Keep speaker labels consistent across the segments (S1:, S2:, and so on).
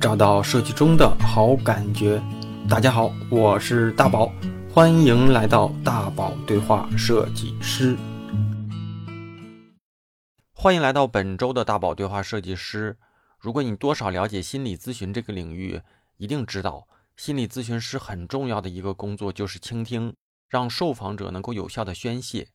S1: 找到设计中的好感觉。大家好，我是大宝，欢迎来到大宝对话设计师。欢迎来到本周的大宝对话设计师。如果你多少了解心理咨询这个领域，一定知道心理咨询师很重要的一个工作就是倾听，让受访者能够有效的宣泄。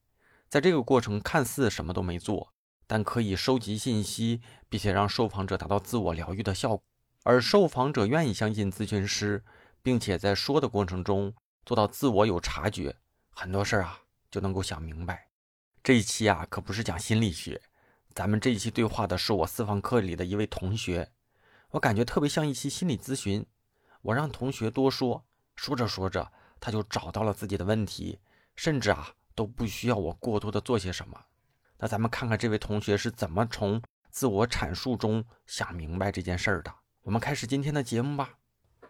S1: 在这个过程看似什么都没做，但可以收集信息，并且让受访者达到自我疗愈的效果。而受访者愿意相信咨询师，并且在说的过程中做到自我有察觉，很多事儿啊就能够想明白。这一期啊可不是讲心理学。咱们这一期对话的是我私房课里的一位同学，我感觉特别像一期心理咨询。我让同学多说，说着说着，他就找到了自己的问题，甚至啊都不需要我过多的做些什么。那咱们看看这位同学是怎么从自我阐述中想明白这件事儿的。我们开始今天的节目吧。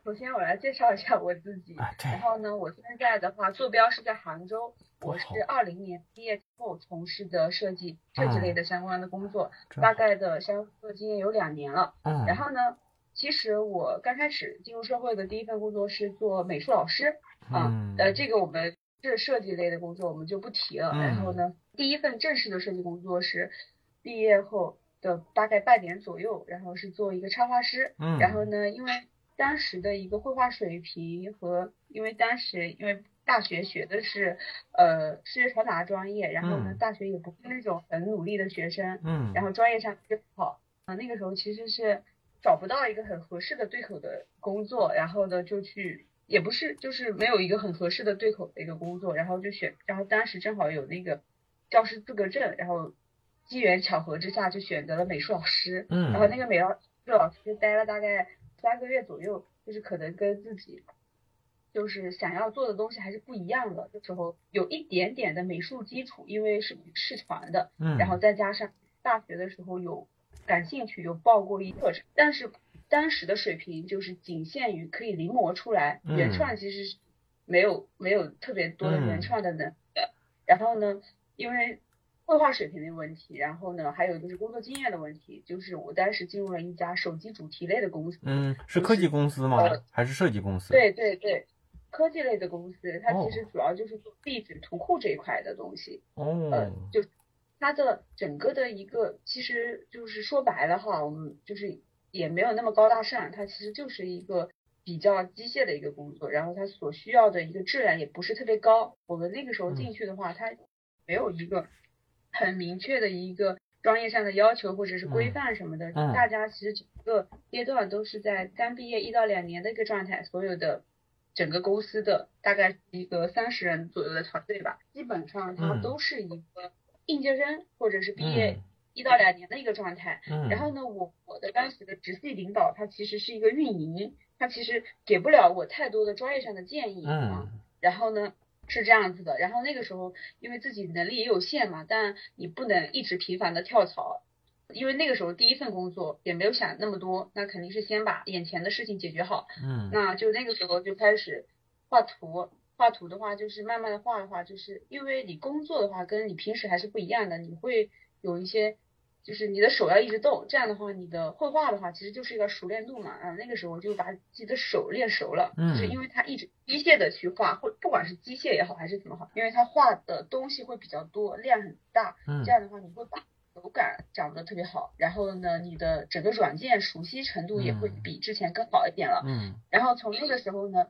S2: 首先，我来介绍一下我自己。然后呢，我现在的话，坐标是在杭州。我是二零年毕业之后从事的设计设计类的相关的工作，大概的相关经验有两年了。嗯。然后呢，其实我刚开始进入社会的第一份工作是做美术老师。嗯。呃，这个我们是设计类的工作，我们就不提了。然后呢，第一份正式的设计工作是毕业后的大概半年左右，然后是做一个插画师。嗯。然后呢，因为当时的一个绘画水平和，因为当时因为大学学的是呃视觉传达专业，然后呢大学也不是那种很努力的学生，嗯，然后专业上就不好，啊那个时候其实是找不到一个很合适的对口的工作，然后呢就去也不是就是没有一个很合适的对口的一个工作，然后就选，然后当时正好有那个教师资格证，然后机缘巧合之下就选择了美术老师，嗯，然后那个美术老师待了大概。三个月左右，就是可能跟自己就是想要做的东西还是不一样的。那时候有一点点的美术基础，因为是视传的，嗯，然后再加上大学的时候有感兴趣，有报过一课程，但是当时的水平就是仅限于可以临摹出来，原创其实没有没有特别多的原创的能力。然后呢，因为绘画水平的问题，然后呢，还有就是工作经验的问题，就是我当时进入了一家手机主题类的公司。
S1: 嗯，是科技公司吗？还是设计公司？
S2: 对对对，科技类的公司，它其实主要就是做壁纸图库这一块的东西。哦。呃，就它的整个的一个，其实就是说白了哈，我们就是也没有那么高大上，它其实就是一个比较机械的一个工作，然后它所需要的一个质量也不是特别高。我们那个时候进去的话，它没有一个。很明确的一个专业上的要求或者是规范什么的，大家其实整个阶段都是在刚毕业一到两年的一个状态，所有的整个公司的大概一个三十人左右的团队吧，基本上他都是一个应届生或者是毕业一到两年的一个状态。然后呢，我我的当时的直系领导他其实是一个运营，他其实给不了我太多的专业上的建议啊。然后呢。是这样子的，然后那个时候因为自己能力也有限嘛，但你不能一直频繁的跳槽，因为那个时候第一份工作也没有想那么多，那肯定是先把眼前的事情解决好。嗯，那就那个时候就开始画图，画图的话就是慢慢的画的话，就是因为你工作的话跟你平时还是不一样的，你会有一些。就是你的手要一直动，这样的话，你的绘画的话，其实就是一个熟练度嘛。啊，那个时候就把自己的手练熟了，就是因为他一直机械的去画，或不管是机械也好，还是怎么好，因为他画的东西会比较多，量很大。嗯，这样的话，你会把手感长得特别好，然后呢，你的整个软件熟悉程度也会比之前更好一点了。嗯，然后从那个时候呢。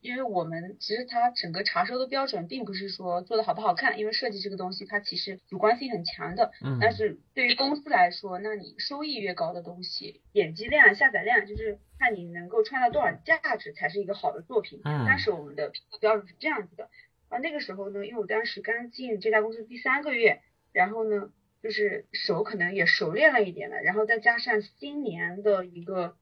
S2: 因为我们其实它整个查收的标准并不是说做的好不好看，因为设计这个东西它其实主观性很强的。嗯。但是对于公司来说，那你收益越高的东西，点击量、下载量，就是看你能够创造多少价值才是一个好的作品。嗯。但是我们的评估标准是这样子的。啊，那个时候呢，因为我当时刚进这家公司第三个月，然后呢，就是手可能也熟练了一点了，然后再加上新年的一个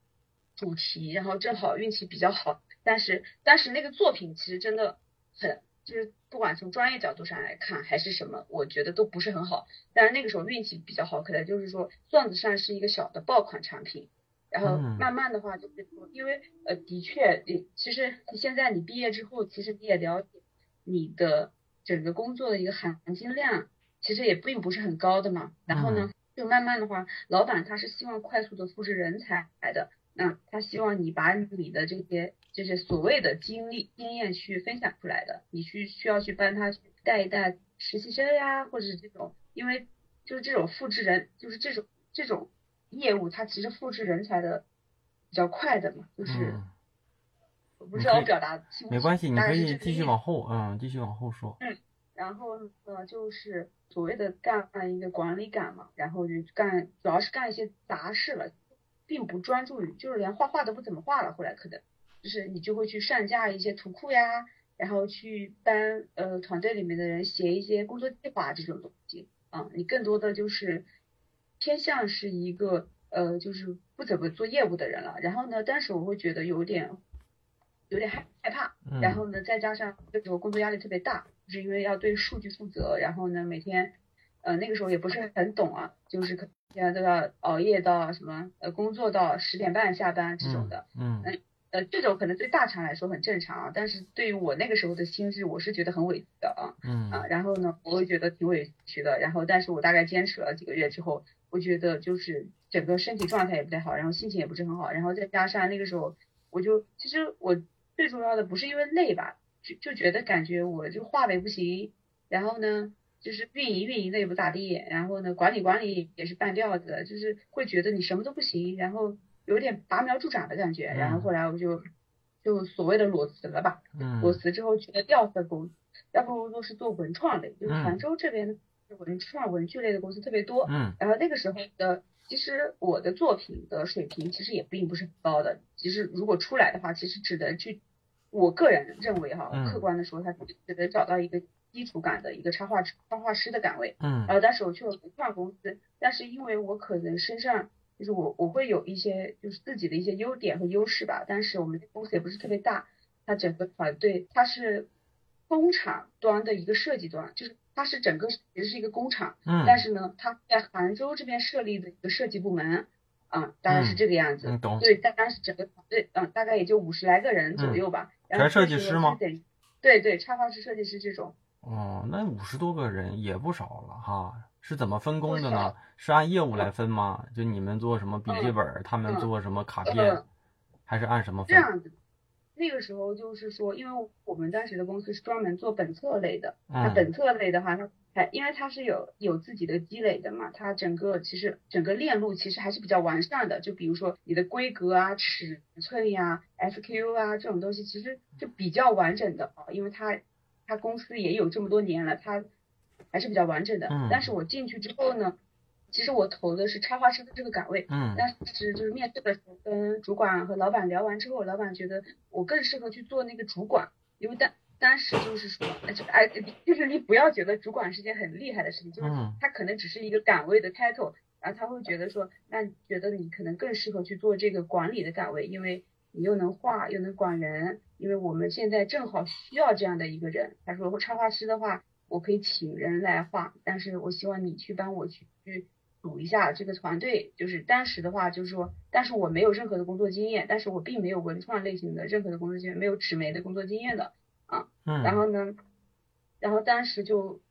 S2: 主题，然后正好运气比较好。但是但是那个作品其实真的很，就是不管从专业角度上来看还是什么，我觉得都不是很好。但是那个时候运气比较好，可能就是说算得上是一个小的爆款产品。然后慢慢的话就是说，因为呃的确，其实你现在你毕业之后，其实你也了解你的整个工作的一个含金量，其实也并不是很高的嘛。然后呢，就慢慢的话，老板他是希望快速的复制人才来的。那他希望你把你的这些就是所谓的经历经验去分享出来的，你去需要去帮他带一带实习生呀，或者是这种，因为就是这种复制人，就是这种这种业务，它其实复制人才的比较快的嘛，就是我不知道我表达清
S3: 没关系，你可以继续往后，嗯，继续往后说。
S2: 嗯，然后呢，就是所谓的干一个管理岗嘛，然后就干，主要是干一些杂事了。并不专注于，就是连画画都不怎么画了。后来可能就是你就会去上架一些图库呀，然后去帮呃团队里面的人写一些工作计划这种东西啊。你更多的就是偏向是一个呃就是不怎么做业务的人了。然后呢，当时我会觉得有点有点害害怕。然后呢，再加上那时候工作压力特别大，就是因为要对数据负责。然后呢，每天呃那个时候也不是很懂啊，就是可。现在都要熬夜到什么呃工作到十点半下班这种的，嗯嗯呃这种可能对大厂来说很正常啊，但是对于我那个时候的心智，我是觉得很委屈的啊，嗯啊然后呢我会觉得挺委屈的，然后但是我大概坚持了几个月之后，我觉得就是整个身体状态也不太好，然后心情也不是很好，然后再加上那个时候我就其实我最重要的不是因为累吧，就就觉得感觉我就画的也不行，然后呢。就是运营运营的也不咋地，然后呢管理管理也是半吊子，就是会觉得你什么都不行，然后有点拔苗助长的感觉，然后后来我就就所谓的裸辞了吧，裸辞之后去了第二份工，第二份工作是做文创类，就是杭州这边文创文具类的公司特别多，然后那个时候的其实我的作品的水平其实也并不是很高的，其实如果出来的话，其实只能去，我个人认为哈，客观的说，他只能找到一个。基础感的一个插画插画师的岗位，嗯，然后当时我去了文创公司，但是因为我可能身上就是我我会有一些就是自己的一些优点和优势吧，但是我们公司也不是特别大，它整个团队它是工厂端的一个设计端，就是它是整个其实是一个工厂，嗯，但是呢，它在杭州这边设立的一个设计部门，啊，大概是这个样子，
S3: 懂，
S2: 对，大概是整个团队，嗯，大概也就五十来个人左右吧，
S3: 全设计师吗？
S2: 对对，插画师、设计师这种。
S3: 哦，那五十多个人也不少了哈，是怎么分工的呢？是按业务来分吗？就你们做什么笔记本，他们做什么卡片，还是按什么分？
S2: 这样子，那个时候就是说，因为我们当时的公司是专门做本册类的，它本册类的话，它还因为它是有有自己的积累的嘛，它整个其实整个链路其实还是比较完善的。就比如说你的规格啊、尺寸呀、SQ 啊这种东西，其实就比较完整的啊，因为它。它公司也有这么多年了，他还是比较完整的。嗯。但是我进去之后呢，其实我投的是插画师的这个岗位。嗯。但是就是面试的时候跟主管和老板聊完之后，老板觉得我更适合去做那个主管，因为当当时就是说，就哎，就是你不要觉得主管是件很厉害的事情，就是他可能只是一个岗位的 title，然后他会觉得说，那觉得你可能更适合去做这个管理的岗位，因为你又能画又能管人。因为我们现在正好需要这样的一个人，他说插画师的话，我可以请人来画，但是我希望你去帮我去去组一下这个团队。就是当时的话，就是说，但是我没有任何的工作经验，但是我并没有文创类型的任何的工作经验，没有纸媒的工作经验的啊。嗯。然后呢，然后当时就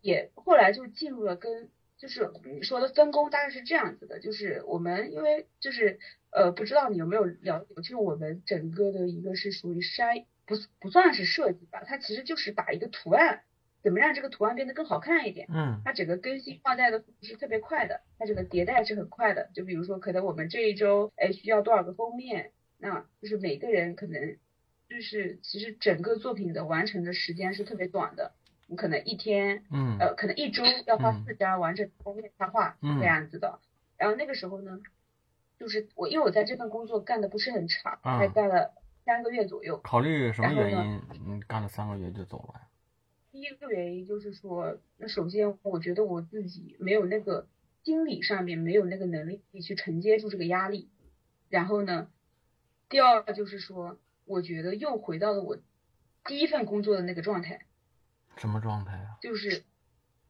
S2: 也后来就进入了跟。就是你说的分工大概是这样子的，就是我们因为就是呃不知道你有没有了解，就是我们整个的一个是属于筛不不算是设计吧，它其实就是把一个图案怎么让这个图案变得更好看一点，嗯，它整个更新换代的是特别快的，它这个迭代是很快的，就比如说可能我们这一周哎需要多少个封面，那就是每个人可能就是其实整个作品的完成的时间是特别短的。你可能一天，嗯，呃，可能一周要画四张完整封面插画这样子的。然后那个时候呢，就是我因为我在这份工作干的不是很长，才干了三个月左右。
S3: 考虑什么原因？嗯，干了三个月就走了。
S2: 第一个原因就是说，那首先我觉得我自己没有那个心理上面没有那个能力去承接住这个压力。然后呢，第二就是说，我觉得又回到了我第一份工作的那个状态。
S3: 什么状态啊？
S2: 就是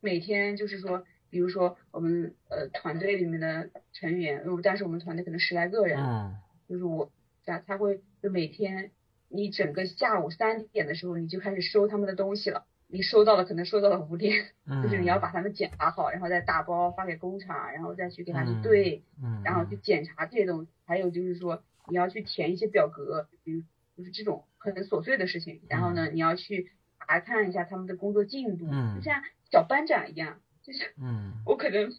S2: 每天就是说，比如说我们呃团队里面的成员，如但是我们团队可能十来个人，嗯，就是我，他他会就每天你整个下午三点的时候你就开始收他们的东西了，你收到了可能收到了五点，就是你要把他们检查好，然后再打包发给工厂，然后再去给他们对，嗯，然后去检查这些东西，还有就是说你要去填一些表格，比如就是这种很琐碎的事情，然后呢，你要去查看一下他们的工作进度，就像小班长一样，就是嗯，我可能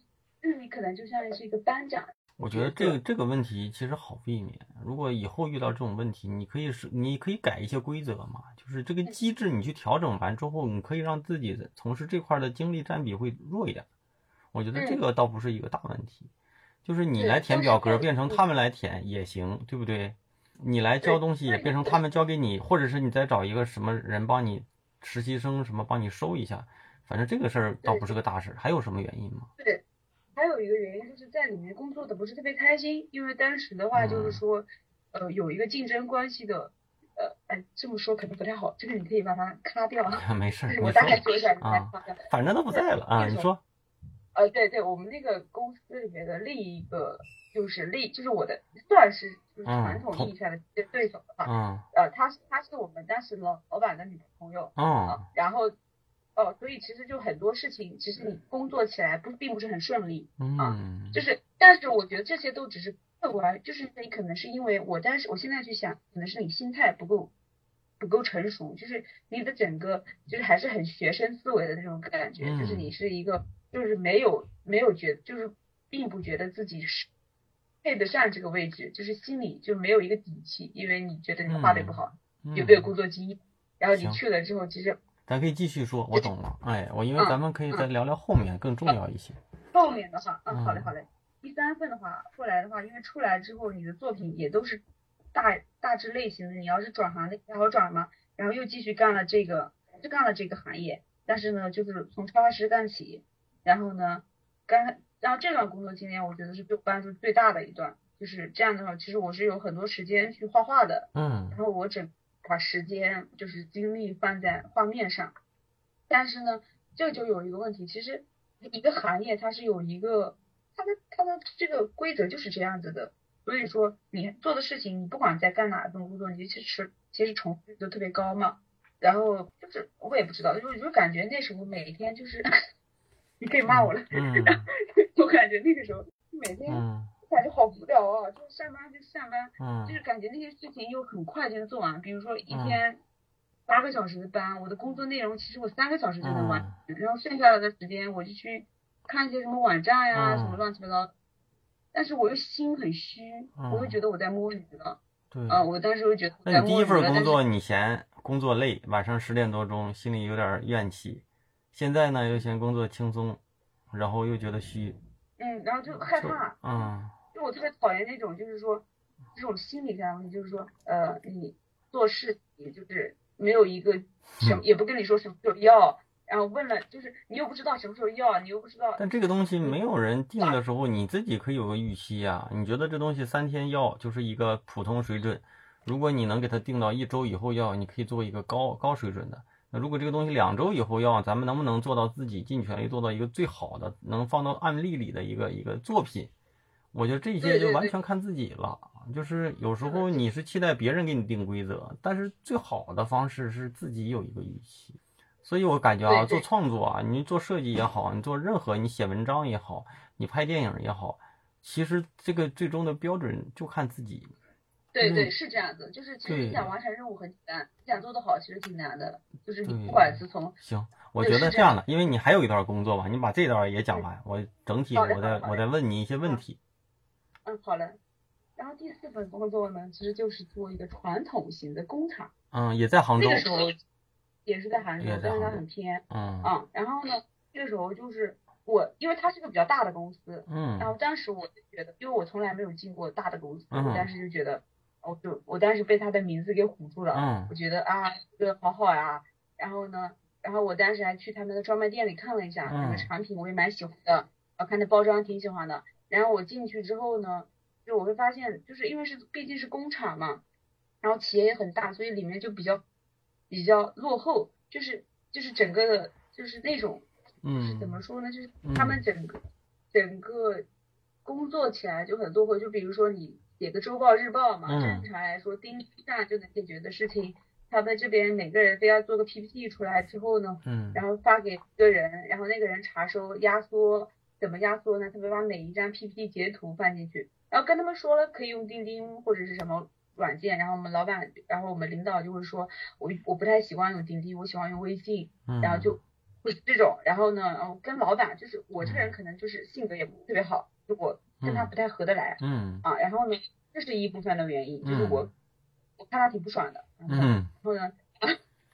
S2: 你可能就像是一个班长。
S1: 我觉得这个这个问题其实好避免。如果以后遇到这种问题，你可以是你可以改一些规则嘛，就是这个机制你去调整完之后，你可以让自己从事这块的精力占比会弱一点。我觉得这个倒不是一个大问题，就是你来填表格变成他们来填也行，对不对？你来交东西也变成他们交给你，或者是你再找一个什么人帮你实习生什么帮你收一下，反正这个事儿倒不是个大事。还有什么原因吗？
S2: 对。还有一个原因就是在里面工作的不是特别开心，因为当时的话就是说，呃，有一个竞争关系的，呃，哎，这么说可能不太好，这个你可以把它卡掉。
S1: 没事，
S2: 我大概说一下，
S1: 啊，反正都不在了啊，你说。
S2: 呃，对对，我们那个公司里面的另一个就是另就是我的算是就是传统意义上的对手的话，呃，他是他是我们当时老老板的女朋友，嗯，然后。哦，所以其实就很多事情，其实你工作起来不并不是很顺利啊，就是，但是我觉得这些都只是客观，就是你可能是因为我当时我现在去想，可能是你心态不够不够成熟，就是你的整个就是还是很学生思维的那种感觉，就是你是一个就是没有没有觉就是并不觉得自己是配得上这个位置，就是心里就没有一个底气，因为你觉得你画的不好，有没有工作经验，然后你去了之后其实。
S1: 咱可以继续说，我懂了。哎，我因为咱们可以再聊聊后面更重要一些。
S2: 后面的话，嗯，好嘞，好嘞。第三份的话，后来的话，因为出来之后，你的作品也都是大大致类型的。你要是转行的，好转嘛？然后又继续干了这个，还是干了这个行业。但是呢，就是从插画师干起。然后呢，干，然后这段工作经验，我觉得是对我帮助最大的一段。就是这样的话，其实我是有很多时间去画画的。嗯。然后我整。把时间就是精力放在画面上，但是呢，这就有一个问题，其实一个行业它是有一个它的它的这个规则就是这样子的，所以说你做的事情，你不管在干哪一份工作，你其实其实重复率都特别高嘛。然后就是我也不知道，就就感觉那时候每天就是，你可以骂我了，我感觉那个时候每天。感觉好无聊啊！就是上班就上班，嗯，就是感觉那些事情又很快就能做完。比如说一天八个小时的班，我的工作内容其实我三个小时就能完，然后剩下来的时间我就去看一些什么网站呀，什么乱七八糟。但是我又心很虚，我会觉得我在摸鱼了。对，啊，我当时会觉得。
S1: 那你第一份工作你嫌工作累，晚上十点多钟心里有点怨气，现在呢又嫌工作轻松，然后又觉得虚。
S2: 嗯，然后就害怕。嗯。我特别讨厌那种，就是说这种心理上的问题，就是说，呃，你做事情就是没有一个什，也不跟你说什么时候要，然后问了，就是你又不知道什么时候要，你又不知道。
S1: 但这个东西没有人定的时候，你自己可以有个预期呀。你觉得这东西三天要就是一个普通水准，如果你能给它定到一周以后要，你可以做一个高高水准的。那如果这个东西两周以后要，咱们能不能做到自己尽全力做到一个最好的，能放到案例里的一个一个作品？我觉得这些就完全看自己了，就是有时候你是期待别人给你定规则，但是最好的方式是自己有一个预期。所以我感觉啊，做创作啊，你做设计也好，你做任何你写文章也好，你拍电影也好，其实这个最终的标准就看自己。
S2: 对对，是这样子，就是其实你想完成任务很简单，你想做得好其实挺难的，就是你不管是从
S1: 行，我觉得这样的，因为你还有一段工作吧，你把这段也讲完，我整体我再我再问你一些问题。
S2: 嗯，好了。然后第四份工作呢，其实就是做一个传统型的工厂。
S1: 嗯，也在杭州。
S2: 那个时候也是在杭州，但是它很偏。嗯。嗯，然后呢，那个时候就是我，因为它是个比较大的公司。嗯。然后当时我就觉得，因为我从来没有进过大的公司，我当时就觉得，我就我当时被它的名字给唬住了。嗯。我觉得啊，这个好好呀。然后呢，然后我当时还去他们的专卖店里看了一下那个产品，我也蛮喜欢的。我看那包装挺喜欢的。然后我进去之后呢，就我会发现，就是因为是毕竟是工厂嘛，然后企业也很大，所以里面就比较比较落后，就是就是整个的，就是那种，嗯，怎么说呢？就是他们整个整个工作起来就很落后。就比如说你写个周报、日报嘛，正常来说钉上就能解决的事情，他们这边每个人非要做个 PPT 出来之后呢，嗯，然后发给一个人，然后那个人查收压缩。怎么压缩呢？他会把每一张 PPT 截图放进去，然后跟他们说了可以用钉钉或者是什么软件，然后我们老板，然后我们领导就会说，我我不太习惯用钉钉，我喜欢用微信，然后就会这种，然后呢，然后跟老板就是我这个人可能就是性格也不特别好，就我跟他不太合得来，嗯啊，然后呢，这是一部分的原因，就是我我看他挺不爽的，嗯，然后呢，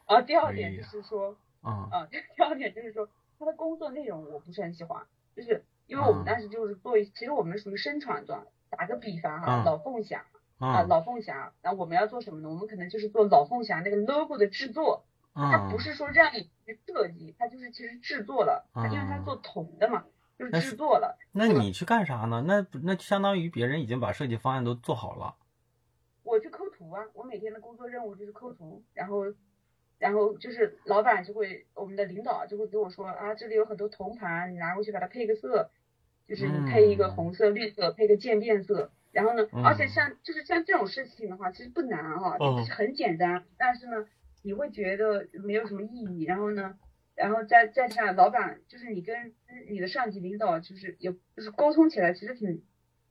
S2: 然后第二点就是说，啊。啊，第二点就是说他的工作内容我不是很喜欢，就是因为我们当时就是做，其实我们属于生产端。打个比方哈，老凤祥啊，老凤祥，那我们要做什么呢？我们可能就是做老凤祥那个 logo 的制作，它不是说让你去设计，它就是其实制作了，因为它做铜的嘛，就是制作了。
S1: 那你去干啥呢？那那相当于别人已经把设计方案都做好了。
S2: 我去抠图啊，我每天的工作任务就是抠图，然后然后就是老板就会，我们的领导就会给我说啊，这里有很多铜盘，你拿过去把它配个色。就是你配一个红色、绿色，配个渐变色，然后呢，而且像就是像这种事情的话，其实不难哈，就是很简单，但是呢，你会觉得没有什么意义，然后呢，然后再再上老板，就是你跟你的上级领导，就是也就是沟通起来其实挺，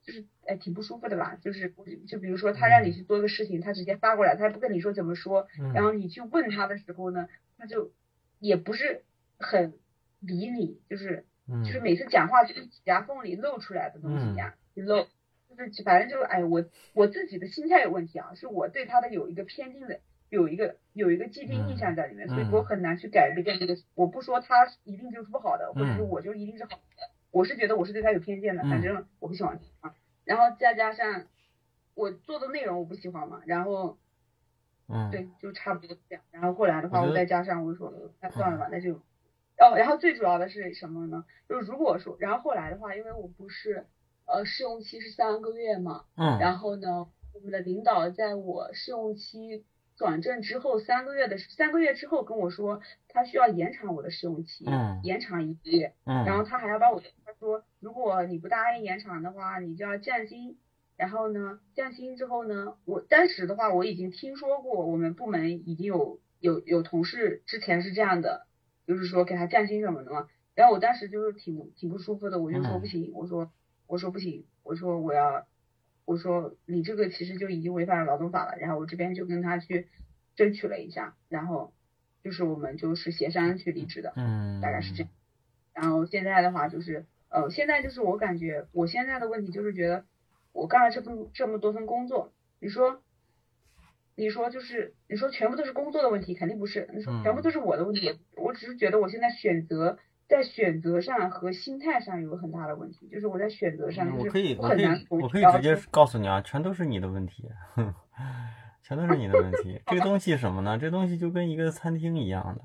S2: 就是哎挺不舒服的吧，就是就比如说他让你去做个事情，他直接发过来，他也不跟你说怎么说，然后你去问他的时候呢，他就也不是很理你，就是。就是每次讲话就是指甲缝里露出来的东西一样，露，就是反正就是哎，我我自己的心态有问题啊，是我对他的有一个偏见的，有一个有一个既定印象在里面，所以我很难去改变这个。我不说他一定就是不好的，或者是我就一定是好的，我是觉得我是对他有偏见的，反正我不喜欢啊。然后再加上我做的内容我不喜欢嘛，然后，嗯，对，就差不多这样。然后后来的话，我再加上我说那算了吧，那就。哦，然后最主要的是什么呢？就是如果说，然后后来的话，因为我不是，呃，试用期是三个月嘛，嗯，然后呢，我们的领导在我试用期转正之后三个月的三个月之后跟我说，他需要延长我的试用期，嗯，延长一个月，嗯，然后他还要把我，他说如果你不答应延长的话，你就要降薪，然后呢，降薪之后呢，我当时的话我已经听说过，我们部门已经有有有同事之前是这样的。就是说给他降薪什么的嘛，然后我当时就是挺挺不舒服的，我就说不行，我说我说不行，我说我要，我说你这个其实就已经违反了劳动法了，然后我这边就跟他去争取了一下，然后就是我们就是协商去离职的，嗯，大概是这样。然后现在的话就是，呃，现在就是我感觉我现在的问题就是觉得我干了这份这么多份工作，你说。你说就是你说全部都是工作的问题，肯定不是。你说全部都是我的问题，我只是觉得我现在选择在选择上和心态上有个很大的问题，就是我在选择上
S1: 我可以我可以我可以直接告诉你啊，全都是你的问题，全都是你的问题。这个东西什么呢？这东西就跟一个餐厅一样的，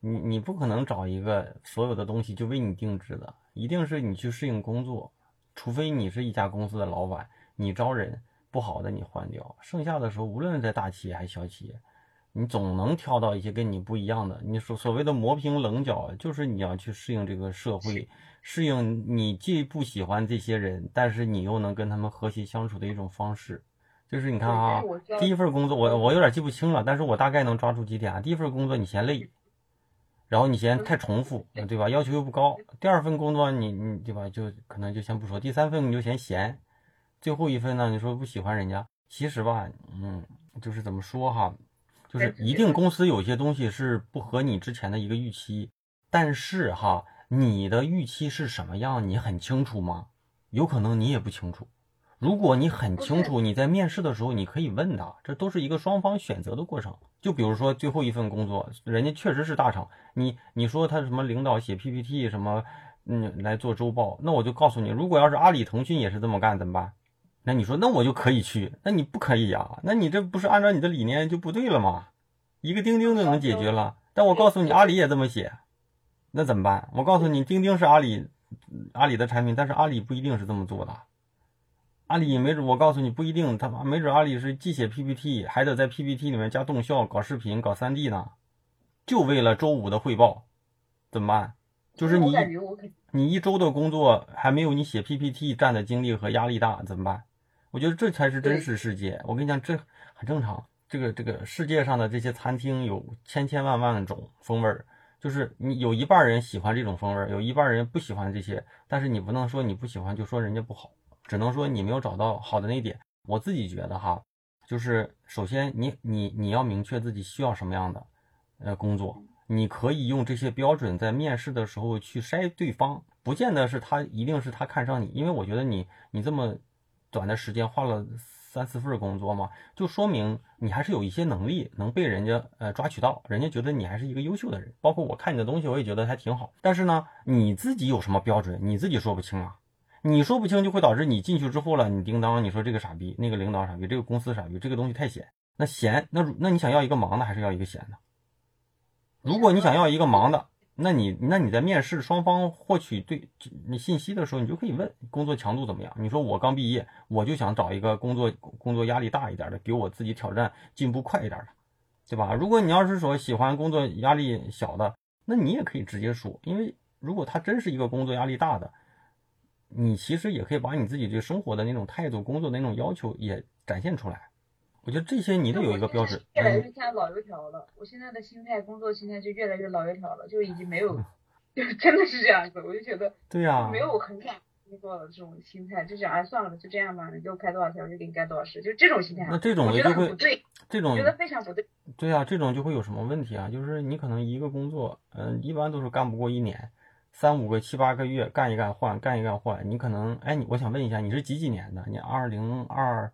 S1: 你你不可能找一个所有的东西就为你定制的，一定是你去适应工作，除非你是一家公司的老板，你招人。不好的你换掉，剩下的时候无论在大企业还是小企业，你总能挑到一些跟你不一样的。你所所谓的磨平棱角，就是你要去适应这个社会，适应你既不喜欢这些人，但是你又能跟他们和谐相处的一种方式。就是你看啊，第一份工作我我有点记不清了，但是我大概能抓住几点啊。第一份工作你嫌累，然后你嫌太重复，对吧？要求又不高。第二份工作你你对吧？就可能就先不说。第三份你就嫌闲。最后一份呢？你说不喜欢人家，其实吧，嗯，就是怎么说哈，就是一定公司有些东西是不合你之前的一个预期，但是哈，你的预期是什么样，你很清楚吗？有可能你也不清楚。如果你很清楚，你在面试的时候你可以问他，这都是一个双方选择的过程。就比如说最后一份工作，人家确实是大厂，你你说他什么领导写 PPT 什么，嗯，来做周报，那我就告诉你，如果要是阿里、腾讯也是这么干，怎么办？那你说，那我就可以去？那你不可以呀？那你这不是按照你的理念就不对了吗？一个钉钉就能解决了，但我告诉你，阿里也这么写，那怎么办？我告诉你，钉钉是阿里阿里的产品，但是阿里不一定是这么做的。阿里没准，我告诉你不一定，他没准阿里是既写 PPT，还得在 PPT 里面加动效、搞视频、搞 3D 呢，就为了周五的汇报，怎么办？就是你你一周的工作还没有你写 PPT 占的精力和压力大，怎么办？我觉得这才是真实世界。我跟你讲，这很正常。这个这个世界上的这些餐厅有千千万万种风味儿，就是你有一半人喜欢这种风味儿，有一半人不喜欢这些。但是你不能说你不喜欢就说人家不好，只能说你没有找到好的那点。我自己觉得哈，就是首先你你你要明确自己需要什么样的呃工作，你可以用这些标准在面试的时候去筛对方，不见得是他一定是他看上你，因为我觉得你你这么短的时间换了三四份工作嘛，就说明你还是有一些能力能被人家呃抓取到，人家觉得你还是一个优秀的人。包括我看你的东西，我也觉得还挺好。但是呢，你自己有什么标准，你自己说不清啊。你说不清就会导致你进去之后了，你叮当，你说这个傻逼，那个领导傻逼，这个公司傻逼，这个东西太闲。那闲，那那你想要一个忙的还是要一个闲的？如果你想要一个忙的，那你那你在面试双方获取对你信息的时候，你就可以问工作强度怎么样。你说我刚毕业，我就想找一个工作工作压力大一点的，给我自己挑战进步快一点的，对吧？如果你要是说喜欢工作压力小的，那你也可以直接说，因为如果他真是一个工作压力大的。你其实也可以把你自己对生活的那种态度、工作的那种要求也展现出来。我觉得这些你得有一个标准。
S2: 越来越像老油条了。我现在的心态、工作心态就越来越老油条了，就已经没有，就真的是这样子。我就觉得，
S1: 对呀，
S2: 没有很想工作的这种心态，就想哎算了，就这样吧，你给我开多少钱，我就给你干多少事，就这种心态。
S1: 那这种就会
S2: 不对，
S1: 这种
S2: 觉得非常不对。
S1: 对呀，这种就会有什么问题啊？就是你可能一个工作，嗯，一般都是干不过一年。三五个七八个月干一干换干一干换，你可能哎，你我想问一下，你是几几年的？你二零二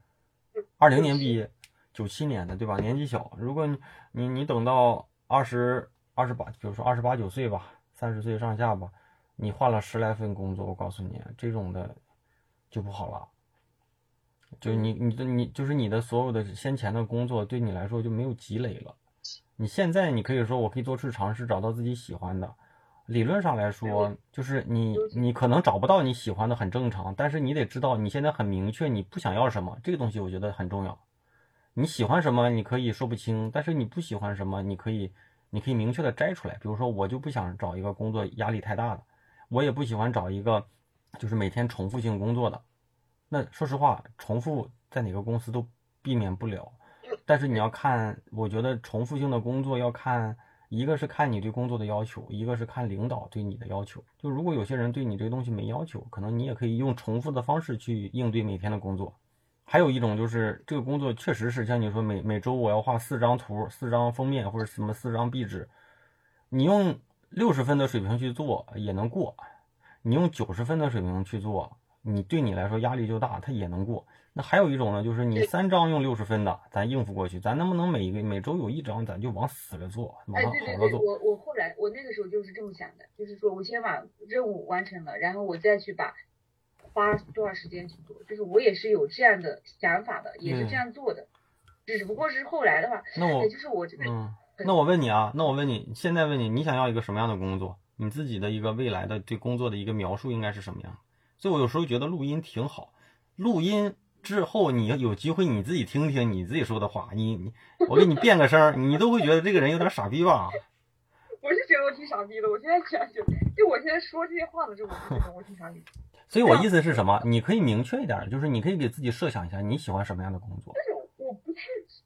S1: 二零年毕业，九七年的对吧？年纪小，如果你你你等到二十二十八，比如说二十八九岁吧，三十岁上下吧，你换了十来份工作，我告诉你，这种的就不好了。就你你的你就是你的所有的先前的工作对你来说就没有积累了。你现在你可以说我可以多次尝试，找到自己喜欢的。理论上来说，就是你你可能找不到你喜欢的很正常，但是你得知道你现在很明确你不想要什么，这个东西我觉得很重要。你喜欢什么，你可以说不清，但是你不喜欢什么，你可以你可以明确的摘出来。比如说，我就不想找一个工作压力太大的，我也不喜欢找一个就是每天重复性工作的。那说实话，重复在哪个公司都避免不了，但是你要看，我觉得重复性的工作要看。一个是看你对工作的要求，一个是看领导对你的要求。就如果有些人对你这个东西没要求，可能你也可以用重复的方式去应对每天的工作。还有一种就是这个工作确实是像你说每每周我要画四张图、四张封面或者什么四张壁纸，你用六十分的水平去做也能过，你用九十分的水平去做，你对你来说压力就大，它也能过。那还有一种呢，就是你三张用六十分的，咱应付过去。咱能不能每个每周有一张，咱就往死了做，往好了做？
S2: 我我后来我那个时候就是这么想的，就是说我先把任务完成了，然后我再去把花多少时间去做。就是我也是有这样的想法的，也是这样做的，只不过是后来的话，
S1: 那我
S2: 就是我这个。
S1: 嗯，那我问你啊，那我问你，现在问你，你想要一个什么样的工作？你自己的一个未来的对工作的一个描述应该是什么样？所以我有时候觉得录音挺好，录音。之后你要有机会你自己听听你自己说的话，你你我给你变个声，你都会觉得这个人有点傻逼吧？
S2: 我是觉得我挺傻逼的，我现在想就就我现在说这些话的时候，我就觉得我挺傻逼。
S1: 所以我意思是什么？你可以明确一点，就是你可以给自己设想一下你喜欢什么样的工作。
S2: 但是我不太，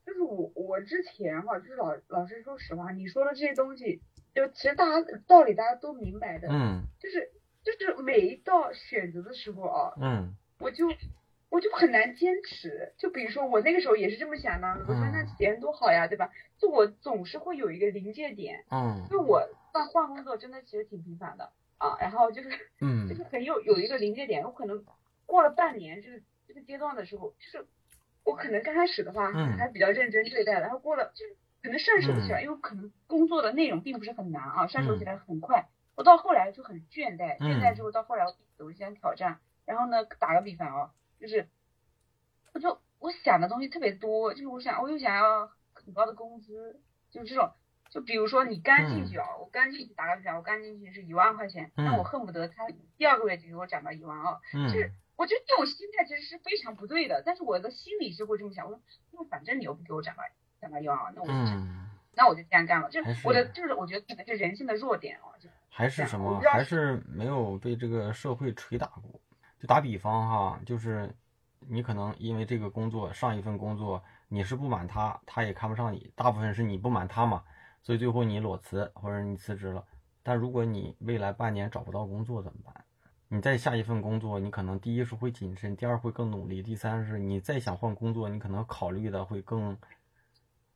S2: 就是我我之前哈，就是老老师说实话，你说的这些东西，就其实大家道理大家都明白的，
S1: 嗯，
S2: 就是就是每一道选择的时候啊，
S1: 嗯，
S2: 我就。我就很难坚持，就比如说我那个时候也是这么想的，我说那钱多好呀，对吧？就我总是会有一个临界点，
S1: 嗯，
S2: 就我换换工作真的其实挺频繁的啊，然后就是，嗯，就是很有有一个临界点，我可能过了半年这个这个阶段的时候，就是我可能刚开始的话还比较认真对待，然后过了就是可能上手起来，因为可能工作的内容并不是很难啊，上手起来很快，我到后来就很倦怠，倦怠之后到后来我有一些挑战，然后呢打个比方啊。就是，我就我想的东西特别多，就是我想我又想要很高的工资，就这种，就比如说你刚进去啊，我刚进去打个比方，我刚进去是一万块钱，那我恨不得他第二个月就给我涨到一万二，就是我觉得这种心态其实是非常不对的，但是我的心里是会这么想，我说那反正你又不给我涨到涨到一万二，那我就那我就这样干了，就是我的就是我觉得可能是人性的弱点啊，就
S1: 还是什么，还是没有被这个社会捶打过。就打比方哈，就是你可能因为这个工作，上一份工作你是不满他，他也看不上你，大部分是你不满他嘛，所以最后你裸辞或者你辞职了。但如果你未来半年找不到工作怎么办？你再下一份工作，你可能第一是会谨慎，第二会更努力，第三是你再想换工作，你可能考虑的会更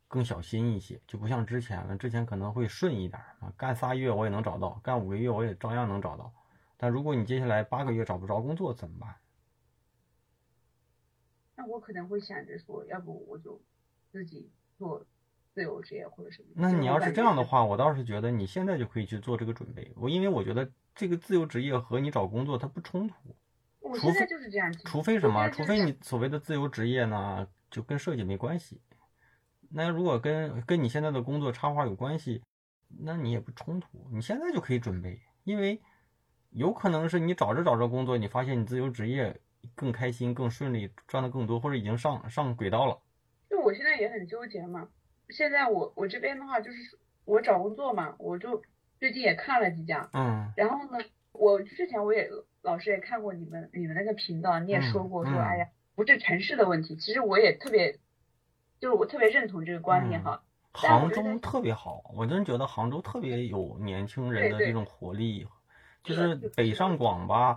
S1: 更小心一些，就不像之前了。之前可能会顺一点啊，干仨月我也能找到，干五个月我也照样能找到。但如果你接下来八个月找不着工作怎么办？
S2: 那我可能会想着说，要不我就自己做自由职业或者什么。
S1: 那你要是这样的话，我倒是觉得你现在就可以去做这个准备。我因为我觉得这个自由职业和你找工作它不冲突。
S2: 我现在就是这样。
S1: 除非什么？除非你所谓的自由职业呢，就跟设计没关系。那如果跟跟你现在的工作插画有关系，那你也不冲突。你现在就可以准备，因为有可能是你找着找着工作，你发现你自由职业。更开心、更顺利，赚的更多，或者已经上上轨道了。
S2: 就我现在也很纠结嘛。现在我我这边的话，就是我找工作嘛，我就最近也看了几家。
S1: 嗯。
S2: 然后呢，我之前我也老师也看过你们你们那个频道，你也说过说，哎呀，不是城市的问题。其实我也特别，就是我特别认同这个观念哈。
S1: 杭州特别好，我真觉得杭州特别有年轻人的这种活力，就是北上广吧。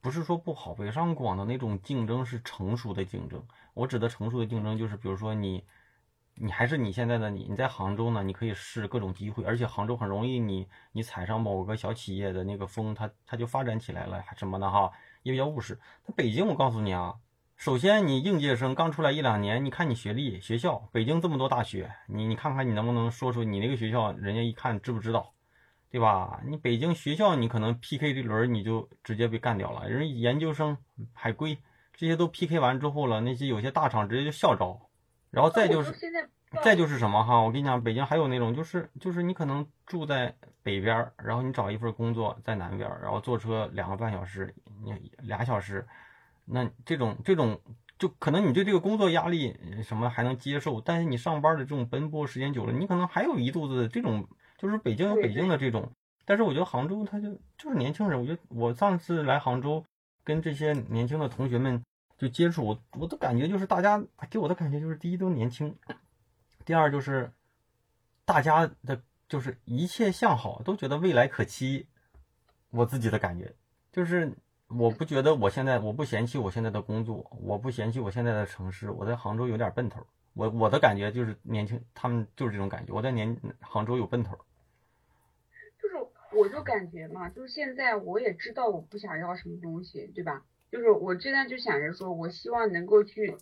S1: 不是说不好，北上广的那种竞争是成熟的竞争。我指的成熟的竞争，就是比如说你，你还是你现在的你，你在杭州呢，你可以试各种机会，而且杭州很容易，你你踩上某个小企业的那个风，它它就发展起来了，什么的哈，也比较务实。那北京，我告诉你啊，首先你应届生刚出来一两年，你看你学历、学校，北京这么多大学，你你看看你能不能说出你那个学校，人家一看知不知道？对吧？你北京学校，你可能 PK 这轮你就直接被干掉了。人研究生、海归这些都 PK 完之后了，那些有些大厂直接就校招。然后再就是，再就是什么哈？我跟你讲，北京还有那种，就是就是你可能住在北边，然后你找一份工作在南边，然后坐车两个半小时，你俩小时，那这种这种就可能你对这个工作压力什么还能接受，但是你上班的这种奔波时间久了，你可能还有一肚子这种。就是北京有北京的这种，但是我觉得杭州它就就是年轻人。我觉得我上次来杭州，跟这些年轻的同学们就接触，我我的感觉就是大家给我的感觉就是第一都年轻，第二就是大家的就是一切向好，都觉得未来可期。我自己的感觉就是我不觉得我现在我不嫌弃我现在的工作，我不嫌弃我现在的城市，我在杭州有点奔头。我我的感觉就是年轻，他们就是这种感觉。我在年杭州有奔头，
S2: 就是我就感觉嘛，就是现在我也知道我不想要什么东西，对吧？就是我现在就想着说，我希望能够去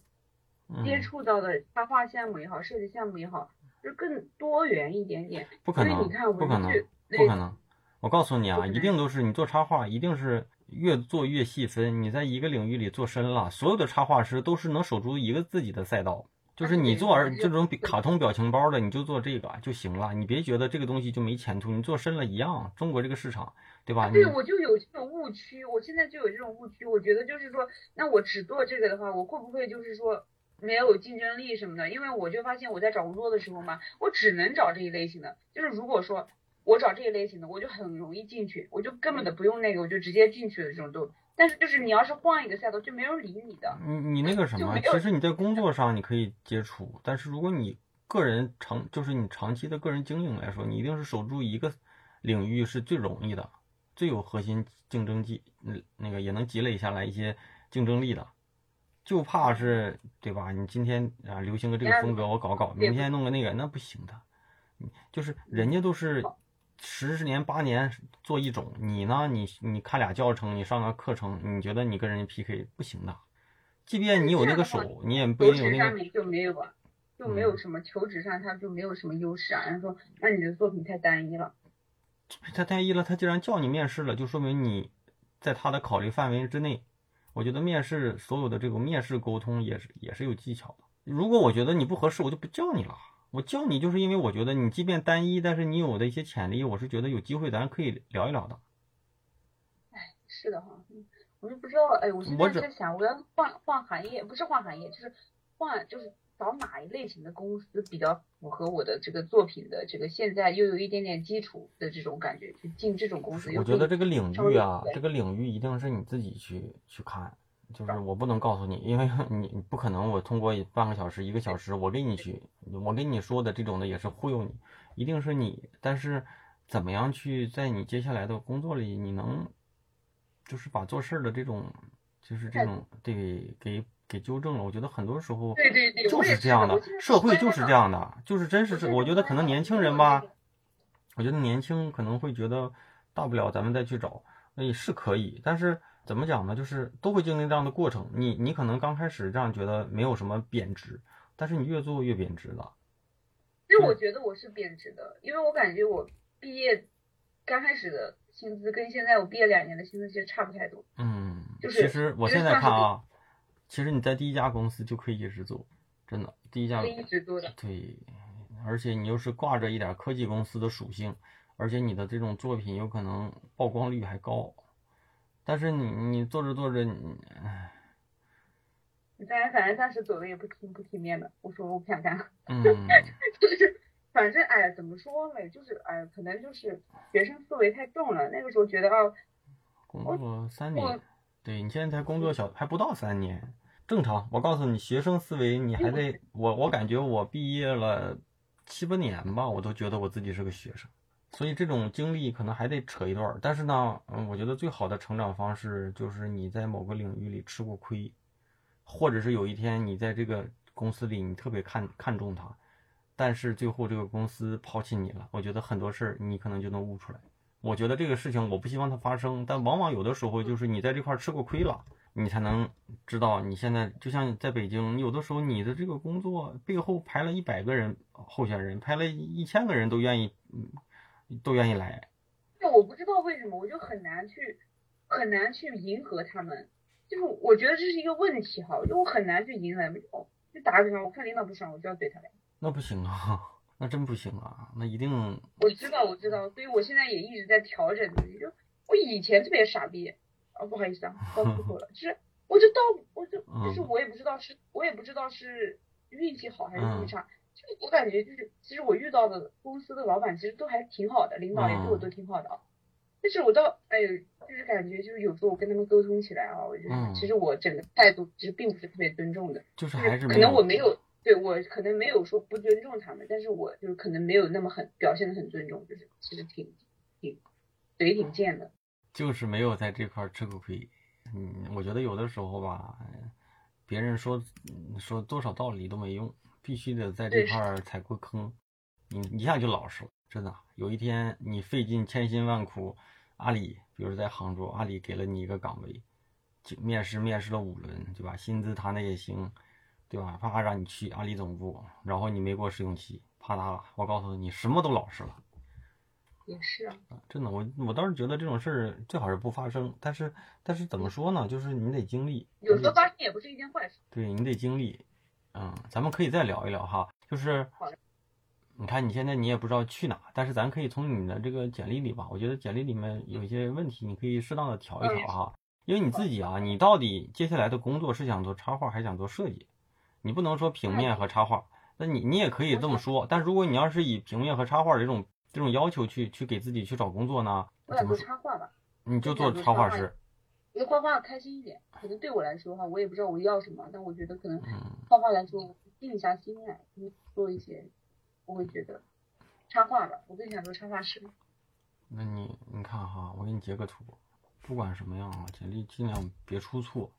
S2: 接触到的插画项目也好，设计项目也好，就更多元一点点。
S1: 不可能，不可能，不可能。我告诉你啊，一定都是你做插画，一定是越做越细分。你在一个领域里做深了，所有的插画师都是能守住一个自己的赛道。就是你做儿这种卡通表情包的，你就做这个就行了。你别觉得这个东西就没前途，你做深了一样。中国这个市场，对吧？
S2: 对，我就有这种误区。我现在就有这种误区。我觉得就是说，那我只做这个的话，我会不会就是说没有竞争力什么的？因为我就发现我在找工作的时候嘛，我只能找这一类型的。就是如果说我找这一类型的，我就很容易进去，我就根本的不用那个，我就直接进去的这种都。但是就是你要是换一个赛道，就没人理你的。
S1: 你你那个什么，其实你在工作上你可以接触，但是如果你个人长就是你长期的个人经营来说，你一定是守住一个领域是最容易的，最有核心竞争力，嗯，那个也能积累下来一些竞争力的。就怕是对吧？你今天啊流行个这个风格，我搞搞，明天弄个那个，那不行的。就是人家都是。十十年八年做一种，你呢？你你看俩教程，你上个课程，你觉得你跟人家 PK 不行的？即便你有那个手，你也不一定有那个。
S2: 上面就没有啊，就没有什么求职上他就没有什么优势啊。人家说，那你的作品太单一了。
S1: 太单一了，他既然叫你面试了，就说明你在他的考虑范围之内。我觉得面试所有的这种面试沟通也是也是有技巧的。如果我觉得你不合适，我就不叫你了。我叫你就是因为我觉得你即便单一，但是你有的一些潜力，我是觉得有机会，咱可以聊一聊的。
S2: 哎，是的哈，我就不知道，哎，我现在在想，我要换换行业，不是换行业，就是换，就是找哪一类型的公司比较符合我的这个作品的这个现在又有一点点基础的这种感觉，去进这种公司。
S1: 我觉得这个领域啊，这个领域一定是你自己去去看。就是我不能告诉你，因为 你你不可能，我通过半个小时、一个小时，我给你去，我跟你说的这种的也是忽悠你，一定是你。但是怎么样去在你接下来的工作里，你能就是把做事的这种，就是这种对给给纠正了。我觉得很多时候
S2: 对对对，
S1: 就是这样的，社会就是这样的，就是真是是。我觉得可能年轻人吧，我觉得年轻可能会觉得大不了咱们再去找，那也是可以。但是怎么讲呢？就是都会经历这样的过程。你你可能刚开始这样觉得没有什么贬值，但是你越做越贬值了。
S2: 其实我觉得我是贬值的，因为我感觉我毕业刚开始的薪资跟现在我毕业两年的薪资其实差不太多。
S1: 嗯，
S2: 就是
S1: 其实我现在看啊，其实你在第一家公司就可以一直做，真的第一家
S2: 可以一直做的。
S1: 对，而且你又是挂着一点科技公司的属性，而且你的这种作品有可能曝光率还高，但是你你做着做着你，唉。
S2: 咱反正当时走的也不体不体面的，我说我不想干，
S1: 嗯，
S2: 就是反正哎呀，怎么说呢？就是哎，可能就是学生思维太重了。那个时候觉得啊，
S1: 工作三年，对你现在才工作小还不到三年，正常。我告诉你，学生思维你还得我我感觉我毕业了七八年吧，我都觉得我自己是个学生，所以这种经历可能还得扯一段儿。但是呢，嗯，我觉得最好的成长方式就是你在某个领域里吃过亏。或者是有一天你在这个公司里，你特别看看重他，但是最后这个公司抛弃你了。我觉得很多事儿你可能就能悟出来。我觉得这个事情我不希望它发生，但往往有的时候就是你在这块儿吃过亏了，你才能知道你现在就像在北京，有的时候你的这个工作背后排了一百个人候选人，排了一千个人都愿意，嗯都愿意来。
S2: 那我不知道为什么，我就很难去很难去迎合他们。就是我觉得这是一个问题哈，就我很难去迎合他们。哦，就打个比方，我看领导不爽，我就要怼他俩。
S1: 那不行啊，那真不行啊，那一定。
S2: 我知道，我知道，所以我现在也一直在调整自己。就我以前特别傻逼，啊，不好意思啊，说错了，就是我就到，我就就是我也不知道是，我也不知道是运气好还是运气差。就我感觉就是，其实我遇到的公司的老板其实都还挺好的，领导也对我都挺好的啊。但是我到，哎呦。就是感觉，就是有时候我跟他们沟通起来啊，我觉得其实我整个态度其实并不是特别尊重的，
S1: 就是还是
S2: 可能我没有对我可能没有说不尊重他们，但是我就是可能没有那么很表现的很尊重，就是其实挺挺嘴挺贱的，
S1: 就是没有在这块吃过亏。嗯，我觉得有的时候吧，别人说说多少道理都没用，必须得在这块踩过坑，你一下就老实了。真的，有一天你费尽千辛万苦。阿里，比如在杭州，阿里给了你一个岗位，就面试面试了五轮，对吧？薪资谈的也行，对吧？啪让你去阿里总部，然后你没过试用期，啪嗒了。我告诉你，什么都老实了。
S2: 也是啊，
S1: 真的，我我倒是觉得这种事儿最好是不发生。但是但是怎么说呢？就是你得经历，
S2: 有时候发生也不是一件坏事。
S1: 对你得经历，嗯，咱们可以再聊一聊哈，就是。你看，你现在你也不知道去哪，但是咱可以从你的这个简历里吧，我觉得简历里面有一些问题，你可以适当的调一调哈。因为你自己啊，你到底接下来的工作是想做插画还是想做设计？你不能说平面和插画，那你你也可以这么说。但如果你要是以平面和插画这种这种要求去去给自己去找工作呢？
S2: 我想做插画吧。
S1: 你就做插画师。
S2: 我觉得画画开心一点，可能对我来说哈，我也不知道我要什么，但我觉得可能画画来说静下心来做一些。我会觉得插画吧，我更想做插画师。
S1: 那你你看哈，我给你截个图，不管什么样啊，简历尽量别出错。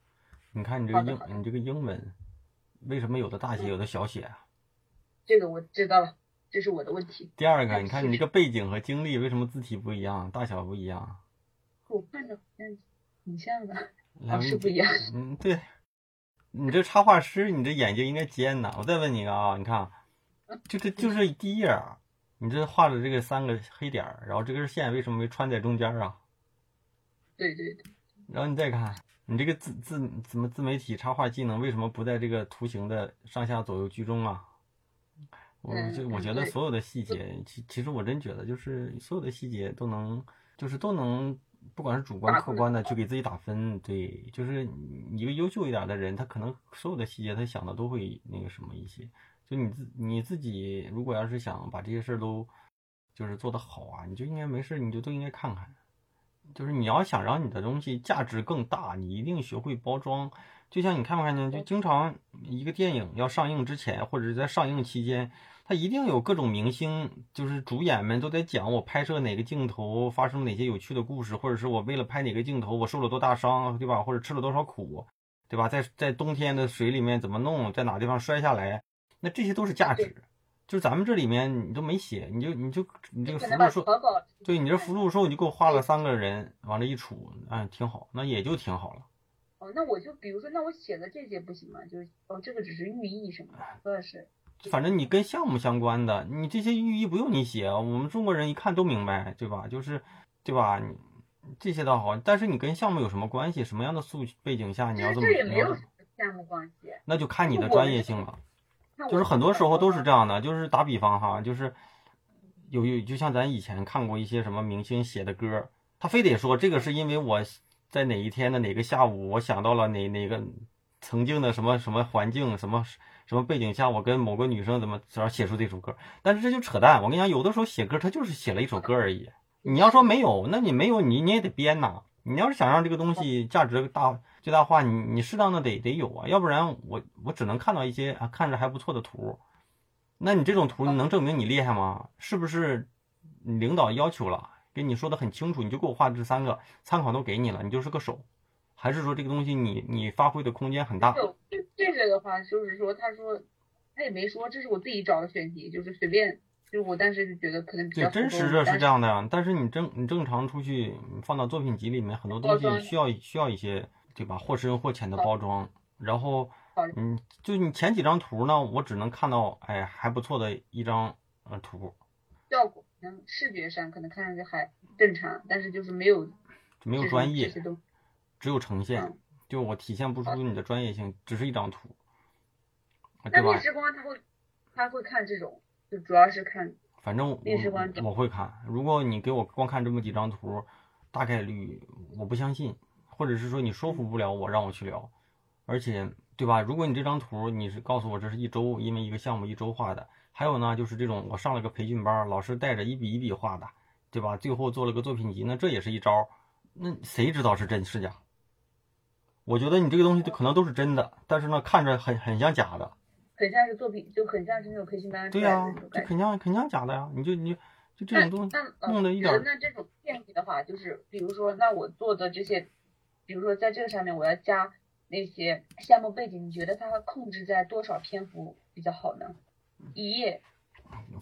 S1: 你看你这个英，你这个英文为什么有的大写有的小写啊？
S2: 这个我知道了，这是我的问题。
S1: 第二个，你看你这个背景和经历为什么字体不一样，大小不一样？
S2: 我看着好像挺像的，老师不一样。
S1: 嗯，对，你这插画师，你这眼睛应该尖呐。我再问你一个啊，你看。就这就是第一页，你这画的这个三个黑点儿，然后这根线为什么没穿在中间
S2: 啊？对对对。
S1: 然后你再看，你这个自自怎么自媒体插画技能为什么不在这个图形的上下左右居中啊？我就我觉得所有的细节，其其实我真觉得就是所有的细节都能，就是都能，不管是主观客观的去给自己打分。对，就是一个优秀一点的人，他可能所有的细节他想的都会那个什么一些。就你自你自己，如果要是想把这些事儿都就是做得好啊，你就应该没事，你就都应该看看。就是你要想让你的东西价值更大，你一定学会包装，就像你看没看见，就经常一个电影要上映之前，或者是在上映期间，他一定有各种明星，就是主演们都在讲我拍摄哪个镜头发生哪些有趣的故事，或者是我为了拍哪个镜头我受了多大伤，对吧？或者吃了多少苦，对吧？在在冬天的水里面怎么弄，在哪地方摔下来，那这些都是价值。就是咱们这里面你都没写，你就你就你这个福禄寿，对你这福禄寿你就给我画了三个人往这一杵，嗯，挺好，那也就挺好了。
S2: 哦，那我就比如说，那我写的这些不行吗？就是哦，这个只是寓意什么的，或者是。
S1: 反正你跟项目相关的，你这些寓意不用你写，我们中国人一看都明白，对吧？就是，对吧？你这些倒好，但是你跟项目有什么关系？什么样的素背景下你要这么？
S2: 这也没有项目关系。
S1: 那就看你的专业性了。就是很多时候都是这样的，就是打比方哈，就是有有，就像咱以前看过一些什么明星写的歌，他非得说这个是因为我在哪一天的哪个下午，我想到了哪哪个曾经的什么什么环境，什么什么背景下，我跟某个女生怎么然后写出这首歌，但是这就扯淡。我跟你讲，有的时候写歌他就是写了一首歌而已。你要说没有，那你没有你你也得编呐。你要是想让这个东西价值大。最大化，你你适当的得得有啊，要不然我我只能看到一些啊看着还不错的图，那你这种图你能证明你厉害吗？是不是领导要求了，跟你说的很清楚，你就给我画这三个，参考都给你了，你就是个手，还是说这个东西你你发挥的空间很大？
S2: 这这个的话就是说，他说他也没说，这是我自己找的选题，就是随便，就是我当时就觉得可能比较。
S1: 对，真实的是这样的呀，但是你正你正常出去放到作品集里面，很多东西需要需要一些。对吧？或深或浅的包装，然后，嗯，就你前几张图呢，我只能看到，哎，还不错的一张呃图，
S2: 效果能视觉上可能看上去还正常，但是就是没有
S1: 没有专业，只有呈现，就我体现不出你的专业性，只是一张图，
S2: 那面试官他会他会看这种，就主要是看，
S1: 反正我会看，如果你给我光看这么几张图，大概率我不相信。或者是说你说服不了我，让我去聊，而且对吧？如果你这张图你是告诉我这是一周，因为一个项目一周画的，还有呢就是这种我上了个培训班，老师带着一笔一笔画的，对吧？最后做了个作品集，那这也是一招，那谁知道是真是假？我觉得你这个东西可能都是真的，但是呢看着很很像假的，
S2: 很像是作品，就很像是那种培训班
S1: 对呀，就很像很像假的呀，你就你就这种东西弄的一点。
S2: 那这种建议的话，就是比如说那我做的这些。比如说，在这个上面我要加那些项目背景，你觉得它控制在多少篇幅比较好呢？一页。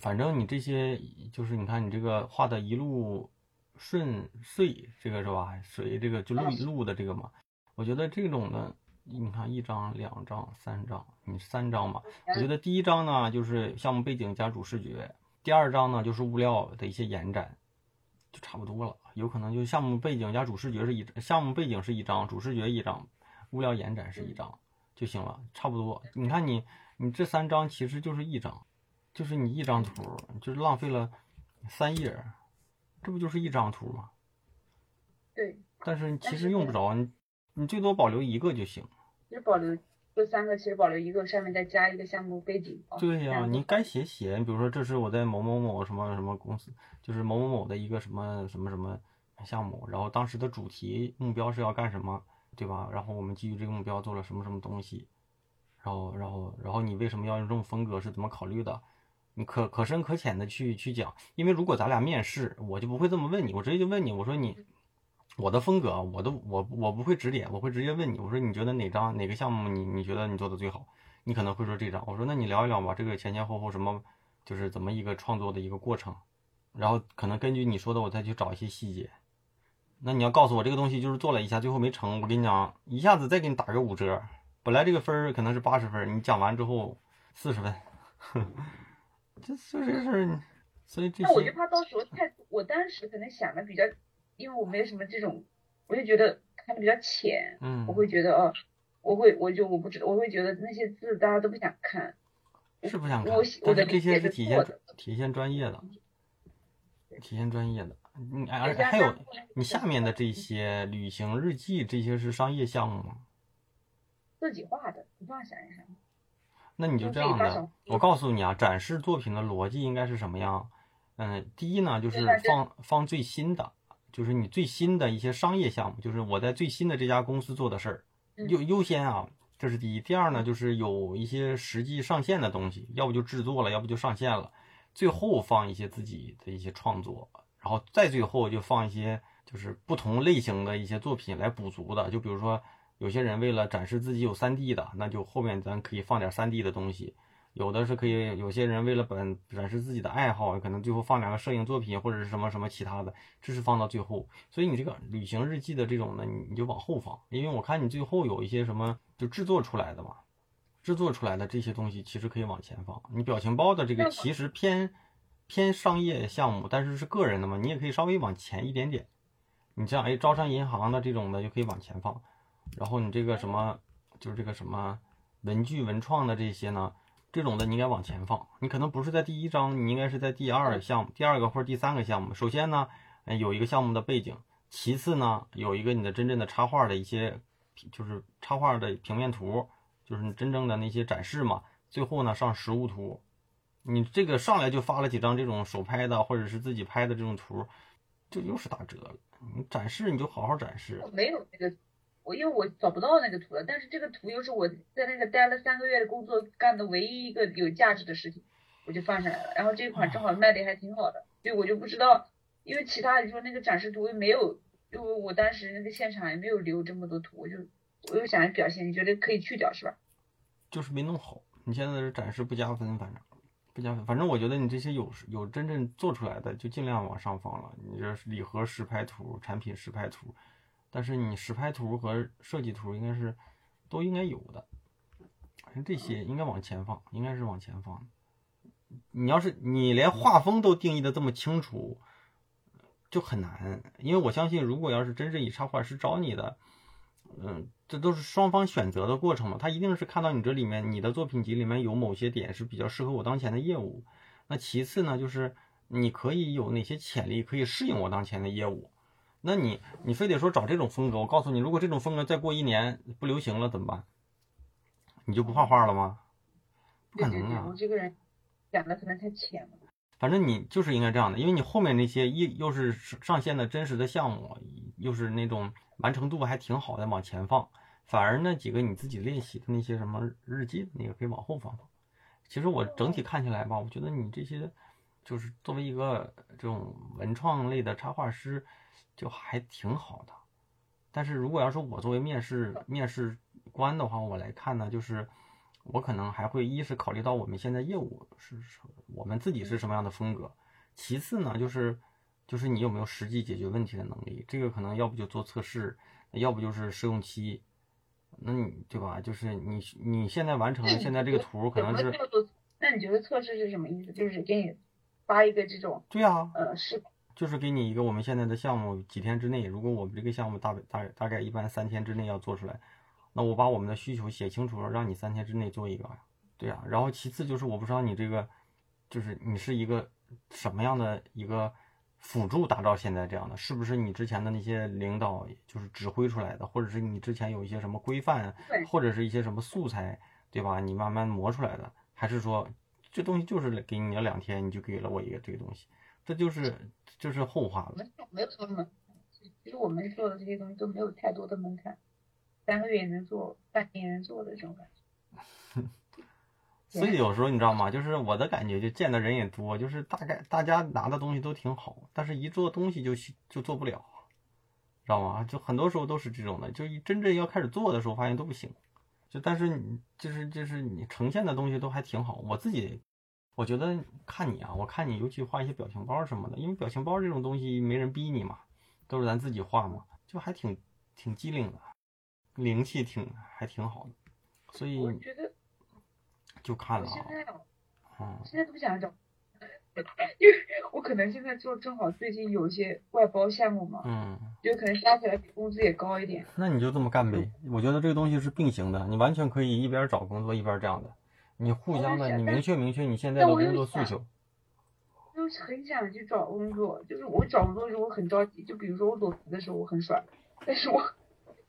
S1: 反正你这些就是你看你这个画的一路顺遂，这个是吧？随这个就路路的这个嘛。我觉得这种呢，你看一张、两张、三张，你三张吧。我觉得第一张呢就是项目背景加主视觉，第二张呢就是物料的一些延展，就差不多了。有可能就项目背景加主视觉是一项目背景是一张，主视觉一张，物料延展是一张就行了，差不多。你看你你这三张其实就是一张，就是你一张图，就是浪费了三页，这不就是一张图吗？
S2: 对。
S1: 但是其实用不着你，你最多保留一个就行。
S2: 就保留。这三个其实保留一个，上面再加一个项目背景。
S1: 对呀，你该写写。你比如说，这是我在某某某什么什么公司，就是某某某的一个什么什么什么项目，然后当时的主题目标是要干什么，对吧？然后我们基于这个目标做了什么什么东西，然后然后然后你为什么要用这种风格？是怎么考虑的？你可可深可浅的去去讲。因为如果咱俩面试，我就不会这么问你，我直接就问你，我说你。我的风格，我都我我不会指点，我会直接问你，我说你觉得哪张哪个项目你你觉得你做的最好？你可能会说这张，我说那你聊一聊吧，这个前前后后什么，就是怎么一个创作的一个过程，然后可能根据你说的我再去找一些细节。那你要告诉我这个东西就是做了一下，最后没成，我跟你讲，一下子再给你打个五折，本来这个分儿可能是八十分，你讲完之后四十分，这所以这事儿，所以这
S2: 那我就怕到时候太，我当时可能想的比较。因为我没有什么这种，我就觉得看的比较浅，嗯，我会觉得哦，我会我就我不知道，我会觉得那些字大家都不想看，
S1: 是不想看，
S2: 但
S1: 是这些是体现体现专业的，体现专业的，你而且还有你下面的这些旅行日记这些是商业项目吗？
S2: 自己画的，你帮我想一想。
S1: 那你就这样的，我告诉你啊，展示作品的逻辑应该是什么样？嗯，第一呢，就是放放最新的。就是你最新的一些商业项目，就是我在最新的这家公司做的事儿，优优先啊，这是第一。第二呢，就是有一些实际上线的东西，要不就制作了，要不就上线了，最后放一些自己的一些创作，然后再最后就放一些就是不同类型的一些作品来补足的。就比如说，有些人为了展示自己有三 D 的，那就后面咱可以放点三 D 的东西。有的是可以，有些人为了本展示自己的爱好，可能最后放两个摄影作品或者是什么什么其他的，这是放到最后。所以你这个旅行日记的这种呢，你你就往后放，因为我看你最后有一些什么就制作出来的嘛，制作出来的这些东西其实可以往前放。你表情包的这个其实偏偏商业项目，但是是个人的嘛，你也可以稍微往前一点点。你像哎招商银行的这种的就可以往前放，然后你这个什么就是这个什么文具文创的这些呢？这种的你应该往前放，你可能不是在第一章，你应该是在第二项目、第二个或者第三个项目。首先呢，有一个项目的背景；其次呢，有一个你的真正的插画的一些，就是插画的平面图，就是你真正的那些展示嘛。最后呢，上实物图。你这个上来就发了几张这种手拍的或者是自己拍的这种图，就又是打折了。你展示你就好好展示。
S2: 没有那个。我因为我找不到那个图了，但是这个图又是我在那个待了三个月的工作干的唯一一个有价值的事情，我就放下来了。然后这款正好卖的还挺好的，所以我就不知道，因为其他你说那个展示图又没有，因为我当时那个现场也没有留这么多图，我就我又想表现，你觉得可以去掉是吧？
S1: 就是没弄好，你现在是展示不加分，反正不加分，反正我觉得你这些有有真正做出来的就尽量往上放了。你这是礼盒实拍图、产品实拍图。但是你实拍图和设计图应该是都应该有的，这些应该往前放，应该是往前放。你要是你连画风都定义的这么清楚，就很难。因为我相信，如果要是真正以插画师找你的，嗯，这都是双方选择的过程嘛。他一定是看到你这里面你的作品集里面有某些点是比较适合我当前的业务。那其次呢，就是你可以有哪些潜力可以适应我当前的业务。那你你非得说找这种风格？我告诉你，如果这种风格再过一年不流行了怎么办？你就不画画了吗？不可能
S2: 啊！我这个人想的可能太浅了。
S1: 反正你就是应该这样的，因为你后面那些一又是上线的真实的项目，又是那种完成度还挺好的往前放，反而那几个你自己练习的那些什么日记那个可以往后放放。其实我整体看起来吧，我觉得你这些就是作为一个这种文创类的插画师。就还挺好的，但是如果要是我作为面试面试官的话，我来看呢，就是我可能还会一是考虑到我们现在业务是我们自己是什么样的风格，其次呢，就是就是你有没有实际解决问题的能力，这个可能要不就做测试，要不就是试用期，那你对吧？就是你你现在完成了现在这个图可能是，
S2: 那你觉得测试是什么意思？就是给你发一个这种
S1: 对啊，
S2: 呃是。
S1: 就是给你一个我们现在的项目，几天之内，如果我们这个项目大大大概一般三天之内要做出来，那我把我们的需求写清楚了，让你三天之内做一个，对呀。然后其次就是我不知道你这个，就是你是一个什么样的一个辅助打造现在这样的，是不是你之前的那些领导就是指挥出来的，或者是你之前有一些什么规范，或者是一些什么素材，对吧？你慢慢磨出来的，还是说这东西就是给你了两天，你就给了我一个这个东西？这就是就是后话了。
S2: 没有没有什么，其实我们做的这些东西都没有太多的门槛，三个月也能做，半年能做的这种感觉。
S1: 所以有时候你知道吗？就是我的感觉，就见的人也多，就是大概大家拿的东西都挺好，但是一做东西就就做不了，知道吗？就很多时候都是这种的，就一真正要开始做的时候，发现都不行。就但是你就是就是你呈现的东西都还挺好，我自己。我觉得看你啊，我看你尤其画一些表情包什么的，因为表情包这种东西没人逼你嘛，都是咱自己画嘛，就还挺挺机灵的，灵气挺还挺好的，所以
S2: 我觉得
S1: 就看了
S2: 啊，现在都不想找，因为我可能现在做正好最近有一些外包项目嘛，嗯，就可能加起来比工资也高一点。
S1: 那你就这么干呗，我觉得这个东西是并行的，你完全可以一边找工作一边这样的。你互相的，你明确明确你现在的工作诉求。
S2: 就是很想去找工作，就是我找工作的时候我很着急，就比如说我裸辞的时候我很爽，但是我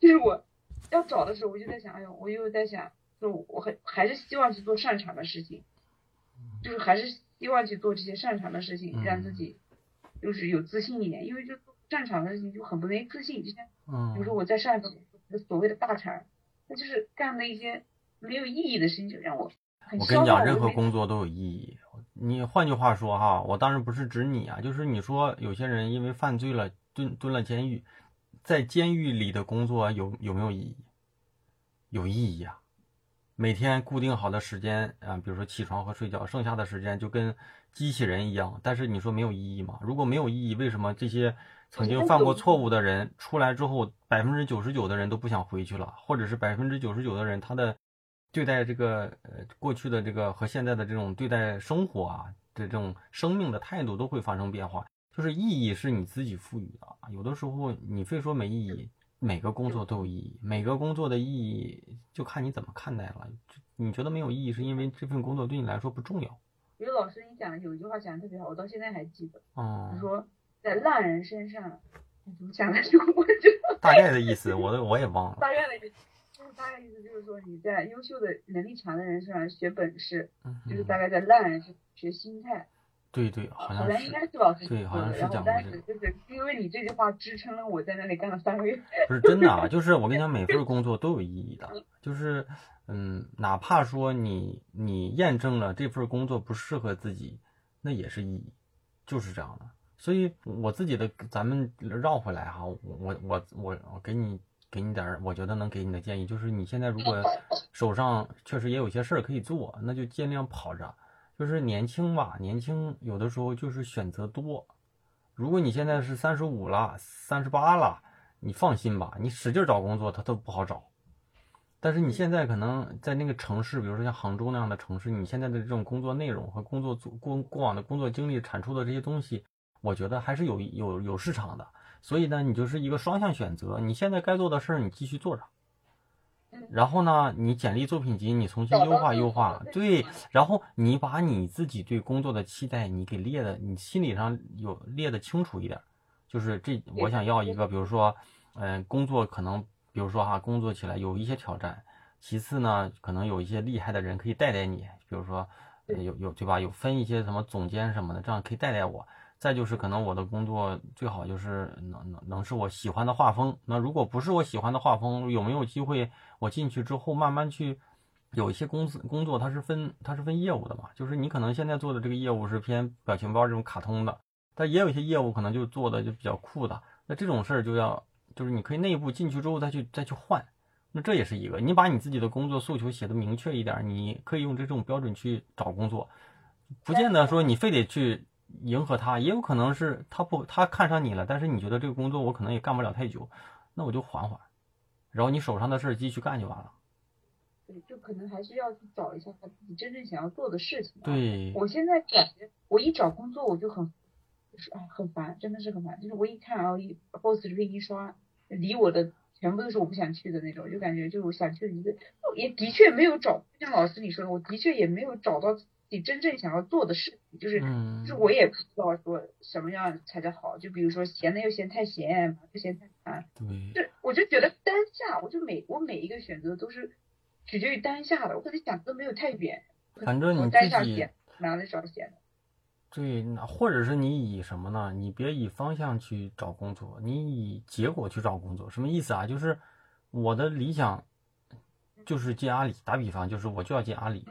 S2: 就是我要找的时候我就在想，哎呦，我又在想，就我很还是希望去做擅长的事情，就是还是希望去做这些擅长的事情，让自己就是有自信一点，因为就擅长的事情就很不容易自信，就像比如说我在上一个所谓的大厂。那就是干的一些没有意义的事情，就让我
S1: 我跟你讲，任何工作都有意义。你换句话说哈，我当然不是指你啊，就是你说有些人因为犯罪了蹲蹲了监狱，在监狱里的工作有有没有意义？有意义啊！每天固定好的时间啊，比如说起床和睡觉，剩下的时间就跟机器人一样。但是你说没有意义吗？如果没有意义，为什么这些曾经犯过错误的人出来之后，百分之九十九的人都不想回去了，或者是百分之九十九的人他的对待这个呃过去的这个和现在的这种对待生活啊的这种生命的态度都会发生变化？就是意义是你自己赋予的，有的时候你非说没意义。每个工作都有意义，每个工作的意义就看你怎么看待了。你觉得没有意义，是因为这份工作对你来说不重要。
S2: 有老师，你讲有一句话讲的特别好，我到现在还记得。哦。他说，在烂人身上，怎么讲来着？我觉得
S1: 大概的意思，我都我也忘了。
S2: 大概的意思就是大概意思就是说，你在优秀的能力强的人身上学本事，就是大概在烂人身学心态。
S1: 对对，好像是。
S2: 应该是老师
S1: 对，好像是讲
S2: 过这个。就是因为你这句话支撑了我在那里干了三个月。
S1: 不是真的啊，就是我跟你讲，每份工作都有意义的。就是，嗯，哪怕说你你验证了这份工作不适合自己，那也是意义，就是这样的。所以我自己的，咱们绕回来哈，我我我我给你给你点我觉得能给你的建议，就是你现在如果手上确实也有些事儿可以做，那就尽量跑着。就是年轻吧，年轻有的时候就是选择多。如果你现在是三十五了、三十八了，你放心吧，你使劲找工作，它都不好找。但是你现在可能在那个城市，比如说像杭州那样的城市，你现在的这种工作内容和工作过过往的工作经历产出的这些东西，我觉得还是有有有市场的。所以呢，你就是一个双向选择，你现在该做的事儿你继续做着。然后呢，你简历作品集你重新优化优化，对，然后你把你自己对工作的期待你给列的，你心理上有列的清楚一点，就是这我想要一个，比如说，嗯，工作可能，比如说哈，工作起来有一些挑战，其次呢，可能有一些厉害的人可以带带你，比如说，有有对吧？有分一些什么总监什么的，这样可以带带我。再就是可能我的工作最好就是能能能是我喜欢的画风。那如果不是我喜欢的画风，有没有机会我进去之后慢慢去有一些公司工作，它是分它是分业务的嘛？就是你可能现在做的这个业务是偏表情包这种卡通的，但也有一些业务可能就做的就比较酷的。那这种事儿就要就是你可以内部进去之后再去再去换。那这也是一个，你把你自己的工作诉求写的明确一点，你可以用这种标准去找工作，不见得说你非得去。迎合他也有可能是他不他看上你了，但是你觉得这个工作我可能也干不了太久，那我就缓缓，然后你手上的事继续干就完了。
S2: 对，就可能还是要去找一下他自己真正想要做的事情。
S1: 对，
S2: 我现在感觉我一找工作我就很，就是哎很烦，真的是很烦。就是我一看然后一 boss 直接一刷，离我的全部都是我不想去的那种，就感觉就我想去的一个，也的确没有找，像老师你说的，我的确也没有找到。你真正想要做的事情，就是，就是我也不知道说什么样才叫好。就比如说闲的又嫌太闲，不嫌太烦。
S1: 对。
S2: 就我就觉得当下，我就每我每一个选择都是取决于当下的，我可能想的都没有太远。
S1: 反正你
S2: 自己哪里找闲的？
S1: 对，或者是你以什么呢？你别以方向去找工作，你以结果去找工作。什么意思啊？就是我的理想就是进阿里，打比方就是我就要进阿里。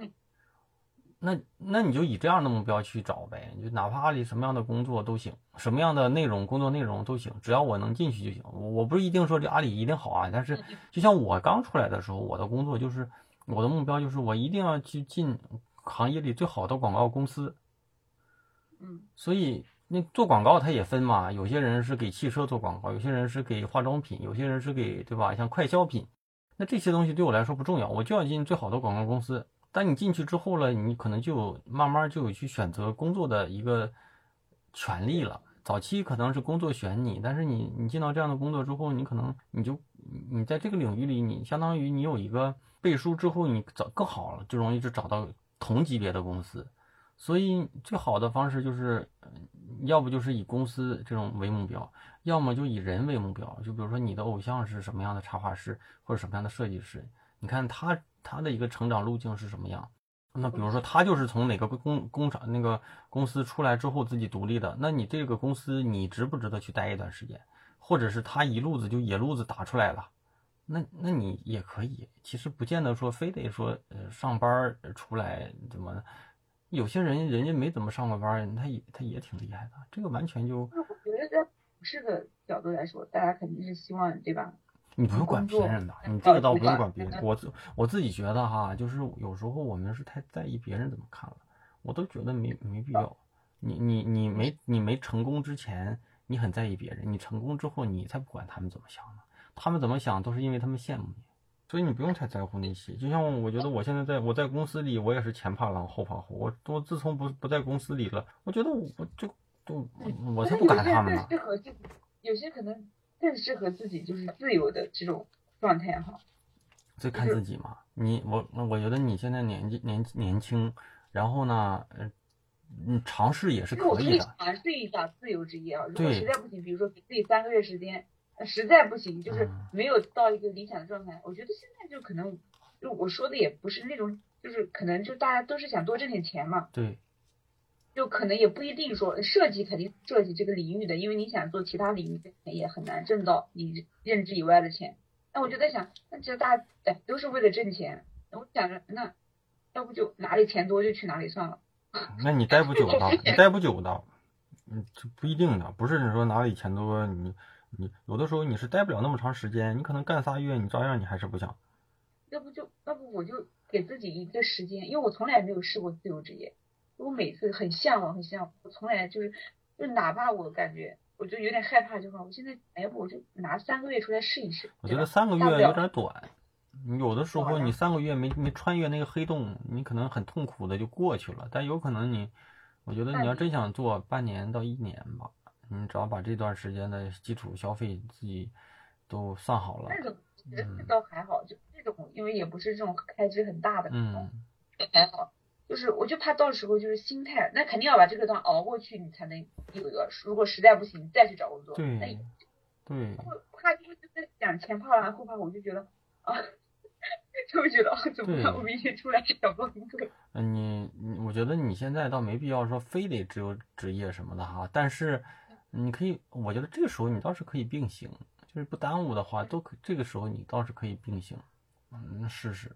S1: 那那你就以这样的目标去找呗，就哪怕阿里什么样的工作都行，什么样的内容工作内容都行，只要我能进去就行。我不是一定说这阿里一定好啊，但是就像我刚出来的时候，我的工作就是我的目标就是我一定要去进行业里最好的广告公司。
S2: 嗯，
S1: 所以那做广告它也分嘛，有些人是给汽车做广告，有些人是给化妆品，有些人是给对吧？像快消品，那这些东西对我来说不重要，我就要进最好的广告公司。当你进去之后了，你可能就慢慢就有去选择工作的一个权利了。早期可能是工作选你，但是你你进到这样的工作之后，你可能你就你在这个领域里，你相当于你有一个背书之后，你找更好了，就容易就找到同级别的公司。所以最好的方式就是，要不就是以公司这种为目标，要么就以人为目标。就比如说你的偶像是什么样的插画师或者什么样的设计师，你看他。他的一个成长路径是什么样？那比如说他就是从哪个工工厂那个公司出来之后自己独立的，那你这个公司你值不值得去待一段时间？或者是他一路子就野路子打出来了，那那你也可以，其实不见得说非得说呃上班出来怎么，有些人人家没怎么上过班，他也他也挺厉害的，这个完全就。
S2: 我觉得在同事的角度来说，大家肯定是希望对吧？
S1: 你不用管别人的，你这个倒不用管别人。我自我自己觉得哈，就是有时候我们是太在意别人怎么看了，我都觉得没没必要。你你你没你没成功之前，你很在意别人；你成功之后，你才不管他们怎么想呢。他们怎么想都是因为他们羡慕你，所以你不用太在乎那些。就像我觉得我现在在我在公司里，我也是前怕狼后怕虎。我我自从不不在公司里了，我觉得我就就我才不管他们呢。
S2: 有些可能。更适合自己就是自由的这种状态哈，
S1: 这看自己嘛。你我我觉得你现在年纪年年轻，然后呢，嗯，你尝试也是可以的。
S2: 尝试一下自由职业啊，如果实在不行，比如说给自己三个月时间，实在不行就是没有到一个理想的状态，我觉得现在就可能，就我说的也不是那种，就是可能就大家都是想多挣点钱嘛。
S1: 对。
S2: 就可能也不一定说设计肯定设计这个领域的，因为你想做其他领域的也很难挣到你认知以外的钱。那我就在想，那其实大家哎都是为了挣钱，我想着那要不就哪里钱多就去哪里算了。
S1: 那你待不久的，你待不久的，嗯，这不一定的，不是你说哪里钱多，你你有的时候你是待不了那么长时间，你可能干仨月，你照样你还是不想。
S2: 要不就要不我就给自己一个时间，因为我从来没有试过自由职业。我每次很向往，很向往，我从来就是，就哪怕我感觉，我就有点害怕，就说我现在，要不我就拿三个月出来试一试。
S1: 我觉得三个月有点短，有的时候你三个月没没穿越那个黑洞，你可能很痛苦的就过去了。但有可能你，我觉得你要真想做半年到一年吧，你只要把这段时间的基础消费自己都算好了。
S2: 那种其实倒还好，就这种，因为也不是这种开支很大的，
S1: 嗯，
S2: 还好。就是，我就怕到时候就是心态，那肯定要把这个段熬过去，你才能有一个。如果实在不行，再去找工作。
S1: 对，对。
S2: 怕就是在想前怕狼后怕虎，我就觉得啊，就会觉得啊，怎么办？我明天出来找工作。
S1: 嗯，你你，我觉得你现在倒没必要说非得只有职业什么的哈，但是你可以，我觉得这个时候你倒是可以并行，就是不耽误的话，都可这个时候你倒是可以并行，嗯，试试。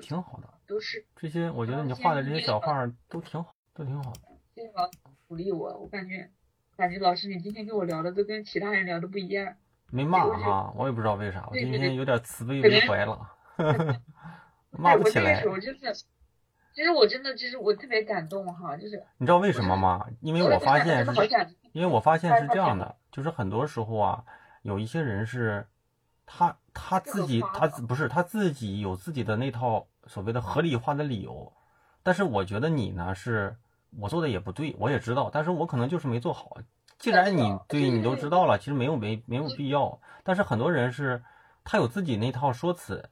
S1: 挺好的，
S2: 都是
S1: 这些。我觉得你画的这些小画都挺好，都挺好的。
S2: 谢谢老师鼓励我，我感觉感觉老师你今天跟我聊的都跟其他人聊的不一样。
S1: 没骂哈，我也不知道为啥，我今天有点慈悲为怀了。骂不起来。
S2: 我真的，其实我真的，其实我特别感动哈，就是
S1: 你知道为什么吗？因为我发现是，因为我发现是这样的，就是很多时候啊，有一些人是。他他自己他不是他自己有自己的那套所谓的合理化的理由，但是我觉得你呢是我做的也不对，我也知道，但是我可能就是没做好。既然你对你都知道了，其实没有没没有必要。但是很多人是他有自己那套说辞，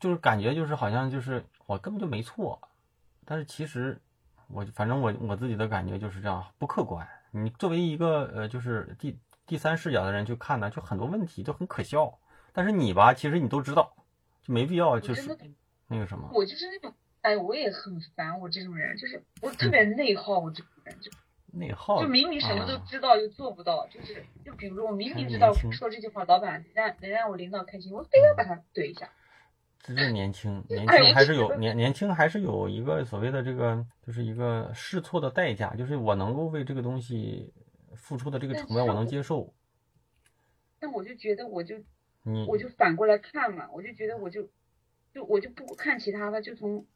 S1: 就是感觉就是好像就是我根本就没错，但是其实我反正我我自己的感觉就是这样不客观。你作为一个呃就是第第三视角的人去看呢，就很多问题都很可笑。但是你吧，其实你都知道，就没必要就是那个什么。
S2: 我就是那种，哎，我也很烦我这种人，就是我特别内耗，我这种人就
S1: 内耗，
S2: 就明明什么都知道又做不到，就是就比如说我明明知道说这句话，老板让能让我领导开心，我非要把他怼一下。
S1: 这是年轻，年轻还是有年年轻还是有一个所谓的这个，就是一个试错的代价，就是我能够为这个东西付出的这个成本，我能接受。
S2: 但我就觉得我就。
S1: 你
S2: 我就反过来看嘛，我就觉得我就就我就不看其他的，就从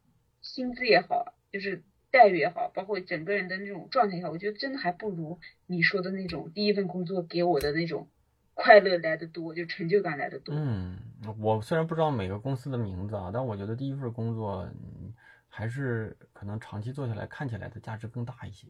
S2: 薪资也好，就是待遇也好，包括整个人的那种状态也好，我觉得真的还不如你说的那种第一份工作给我的那种快乐来的多，就成就感来的多。
S1: 嗯，我虽然不知道每个公司的名字啊，但我觉得第一份工作还是可能长期做下来看起来的价值更大一些。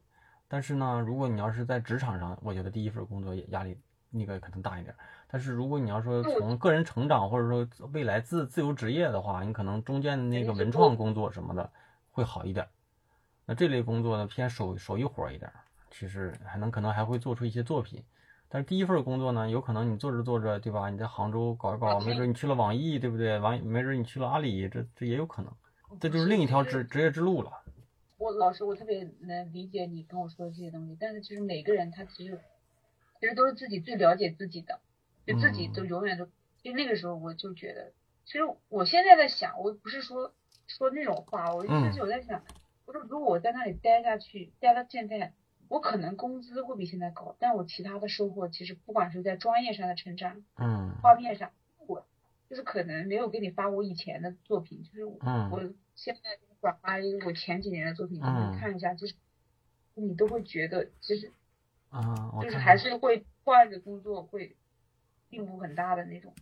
S1: 但是呢，如果你要是在职场上，我觉得第一份工作也压力那个可能大一点。但是如果你要说从个人成长或者说未来自自由职业的话，你可能中间的那个文创工作什么的会好一点。那这类工作呢偏手手艺活一点，其实还能可能还会做出一些作品。但是第一份工作呢，有可能你做着做着，对吧？你在杭州搞一搞，没准你去了网易，对不对？网没准你去了阿里，这这也有可能。这就是另一条职职业之路了。
S2: 我老师，我特别能理解你跟我说的这些东西，但是其实每个人他其实其实都是自己最了解自己的。就自己都永远都就那个时候我就觉得，其实我现在在想，我不是说说那种话，我就是我在想，我说如果我在那里待下去，待到现在，我可能工资会比现在高，但我其他的收获其实不管是在专业上的成长，
S4: 嗯，
S2: 画面上，我就是可能没有给你发我以前的作品，就是我现在转发一个我前几年的作品，你看一下，就是你都会觉得其实，
S4: 啊，
S2: 就是还是会换着工作会进步很大的那种。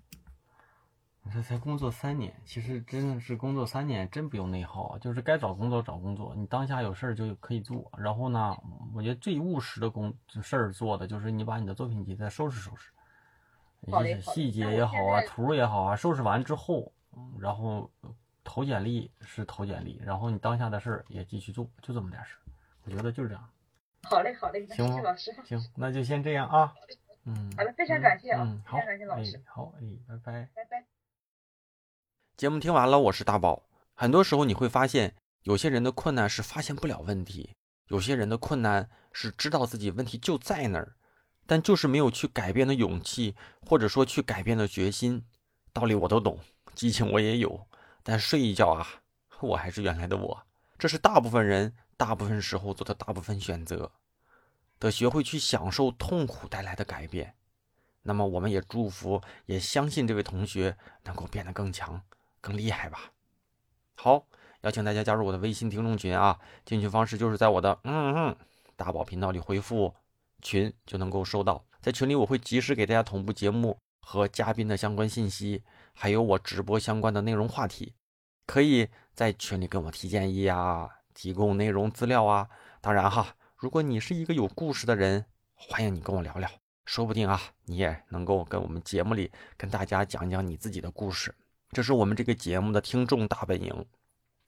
S4: 这才工作三年，其实真的是工作三年，真不用内耗，就是该找工作找工作，你当下有事儿就可以做。然后呢，我觉得最务实的工事儿做的就是你把你的作品集再收拾收拾，一些细节也好啊，图也好啊，收拾完之后，然后投简历是投简历，然后你当下的事儿也继续做，就这么点事儿。我觉得就是这样。
S2: 好嘞，好嘞，
S4: 行
S2: 吗？老师，
S4: 行，那就先这样啊。
S2: 嗯，好的，非常感谢
S4: 啊，
S2: 非常感谢老师。
S4: 好，哎，拜拜，
S2: 拜拜。
S1: 节目听完了，我是大宝。很多时候你会发现，有些人的困难是发现不了问题，有些人的困难是知道自己问题就在那儿，但就是没有去改变的勇气，或者说去改变的决心。道理我都懂，激情我也有，但睡一觉啊，我还是原来的我。这是大部分人大部分时候做的大部分选择。得学会去享受痛苦带来的改变。那么，我们也祝福，也相信这位同学能够变得更强。更厉害吧！好，邀请大家加入我的微信听众群啊！进群方式就是在我的嗯嗯大宝频道里回复“群”就能够收到。在群里，我会及时给大家同步节目和嘉宾的相关信息，还有我直播相关的内容话题。可以在群里跟我提建议啊，提供内容资料啊。当然哈，如果你是一个有故事的人，欢迎你跟我聊聊，说不定啊，你也能够跟我们节目里跟大家讲讲你自己的故事。这是我们这个节目的听众大本营，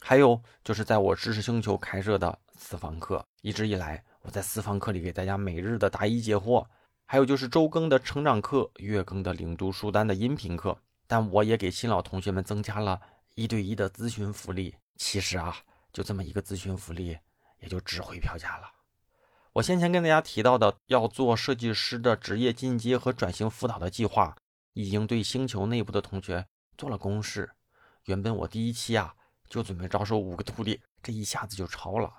S1: 还有就是在我知识星球开设的私房课，一直以来我在私房课里给大家每日的答疑解惑，还有就是周更的成长课、月更的领读书单的音频课，但我也给新老同学们增加了一对一的咨询福利。其实啊，就这么一个咨询福利，也就值回票价了。我先前跟大家提到的要做设计师的职业进阶和转型辅导的计划，已经对星球内部的同学。做了公示，原本我第一期啊就准备招收五个徒弟，这一下子就超了。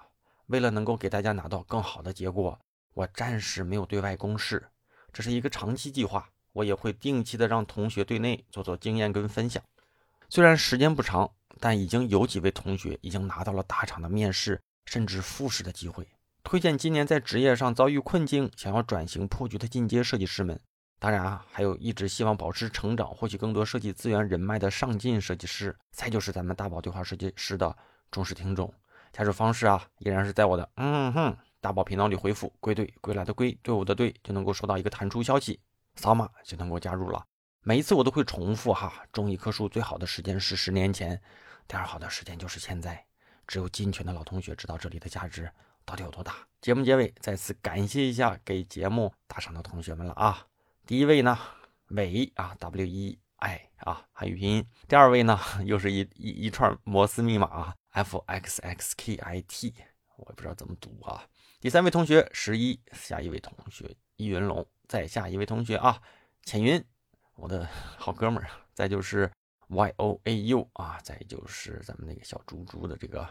S1: 为了能够给大家拿到更好的结果，我暂时没有对外公示，这是一个长期计划。我也会定期的让同学对内做做经验跟分享。虽然时间不长，但已经有几位同学已经拿到了大厂的面试甚至复试的机会。推荐今年在职业上遭遇困境、想要转型破局的进阶设计师们。当然啊，还有一直希望保持成长、获取更多设计资源人脉的上进设计师，再就是咱们大宝对话设计师的忠实听众。加入方式啊，依然是在我的嗯哼大宝频道里回复“归队归来”的归队伍的队，就能够收到一个弹出消息，扫码就能够加入了。每一次我都会重复哈，种一棵树最好的时间是十年前，第二好的时间就是现在。只有进群的老同学知道这里的价值到底有多大。节目结尾再次感谢一下给节目打赏的同学们了啊！第一位呢，伟啊，W E I 啊，汉语拼音。第二位呢，又是一一一串摩斯密码，F X X K I T，我也不知道怎么读啊。第三位同学十一，下一位同学易云龙，再下一位同学啊，浅云，我的 好哥们儿。再就是 Y O A U 啊，再就是咱们那个小猪猪的这个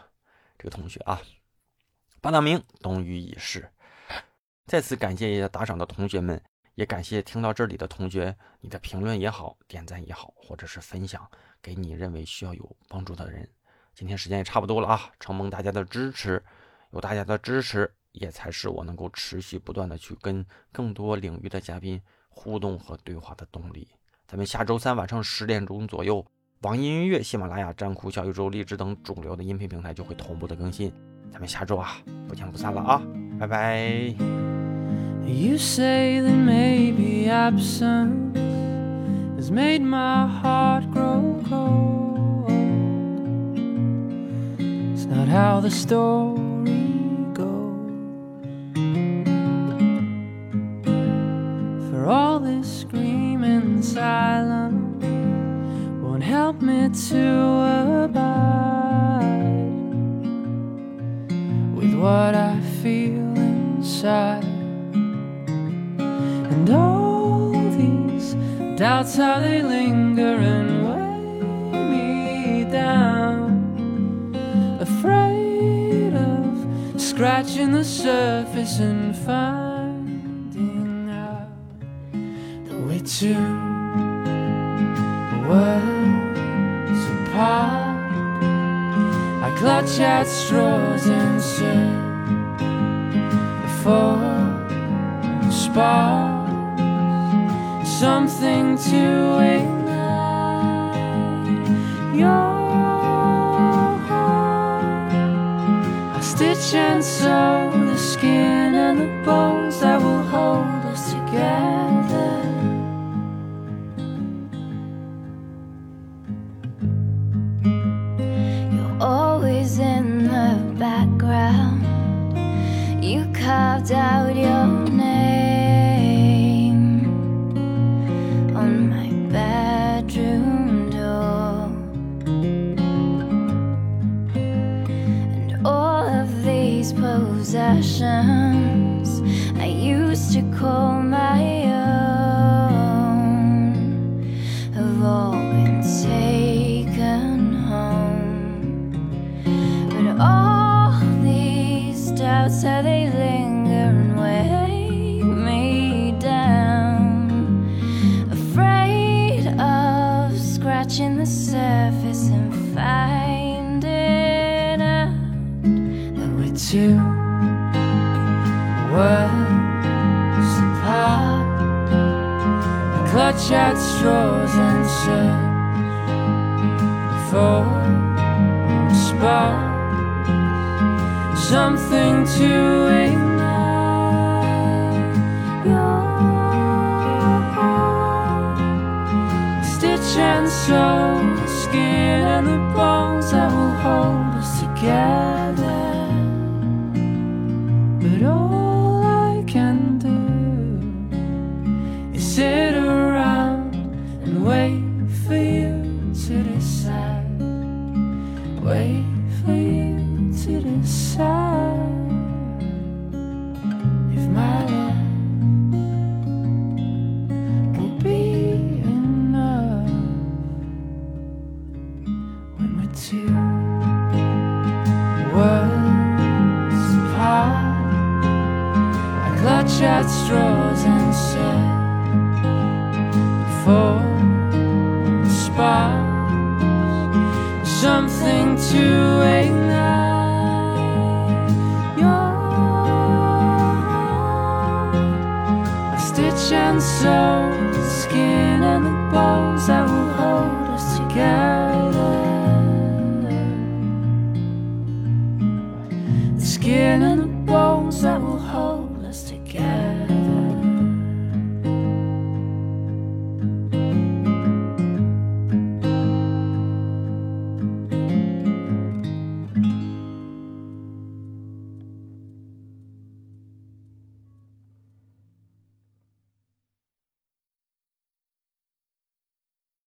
S1: 这个同学啊，八大名冬雨已逝。再次感谢一下打赏的同学们。也感谢听到这里的同学，你的评论也好，点赞也好，或者是分享给你认为需要有帮助的人。今天时间也差不多了啊，承蒙大家的支持，有大家的支持，也才是我能够持续不断的去跟更多领域的嘉宾互动和对话的动力。咱们下周三晚上十点钟左右，网易音乐、喜马拉雅、站酷、小宇宙、荔枝等主流的音频平台就会同步的更新。咱们下周啊，不见不散了啊，拜拜。You say that maybe absence has made my heart grow cold. It's not how the story help me to abide with what I feel inside.
S5: And all these doubts, how they linger and weigh me down. Afraid of scratching the surface and find. clutch at straws and sit for sparks, something to ignite your heart. I stitch and sew the skin and the bones that will hold us together. surface and find it out that we're two worlds apart. Clutch at straws and search for sparks, something to ignite. Your stitch and sew. Yeah.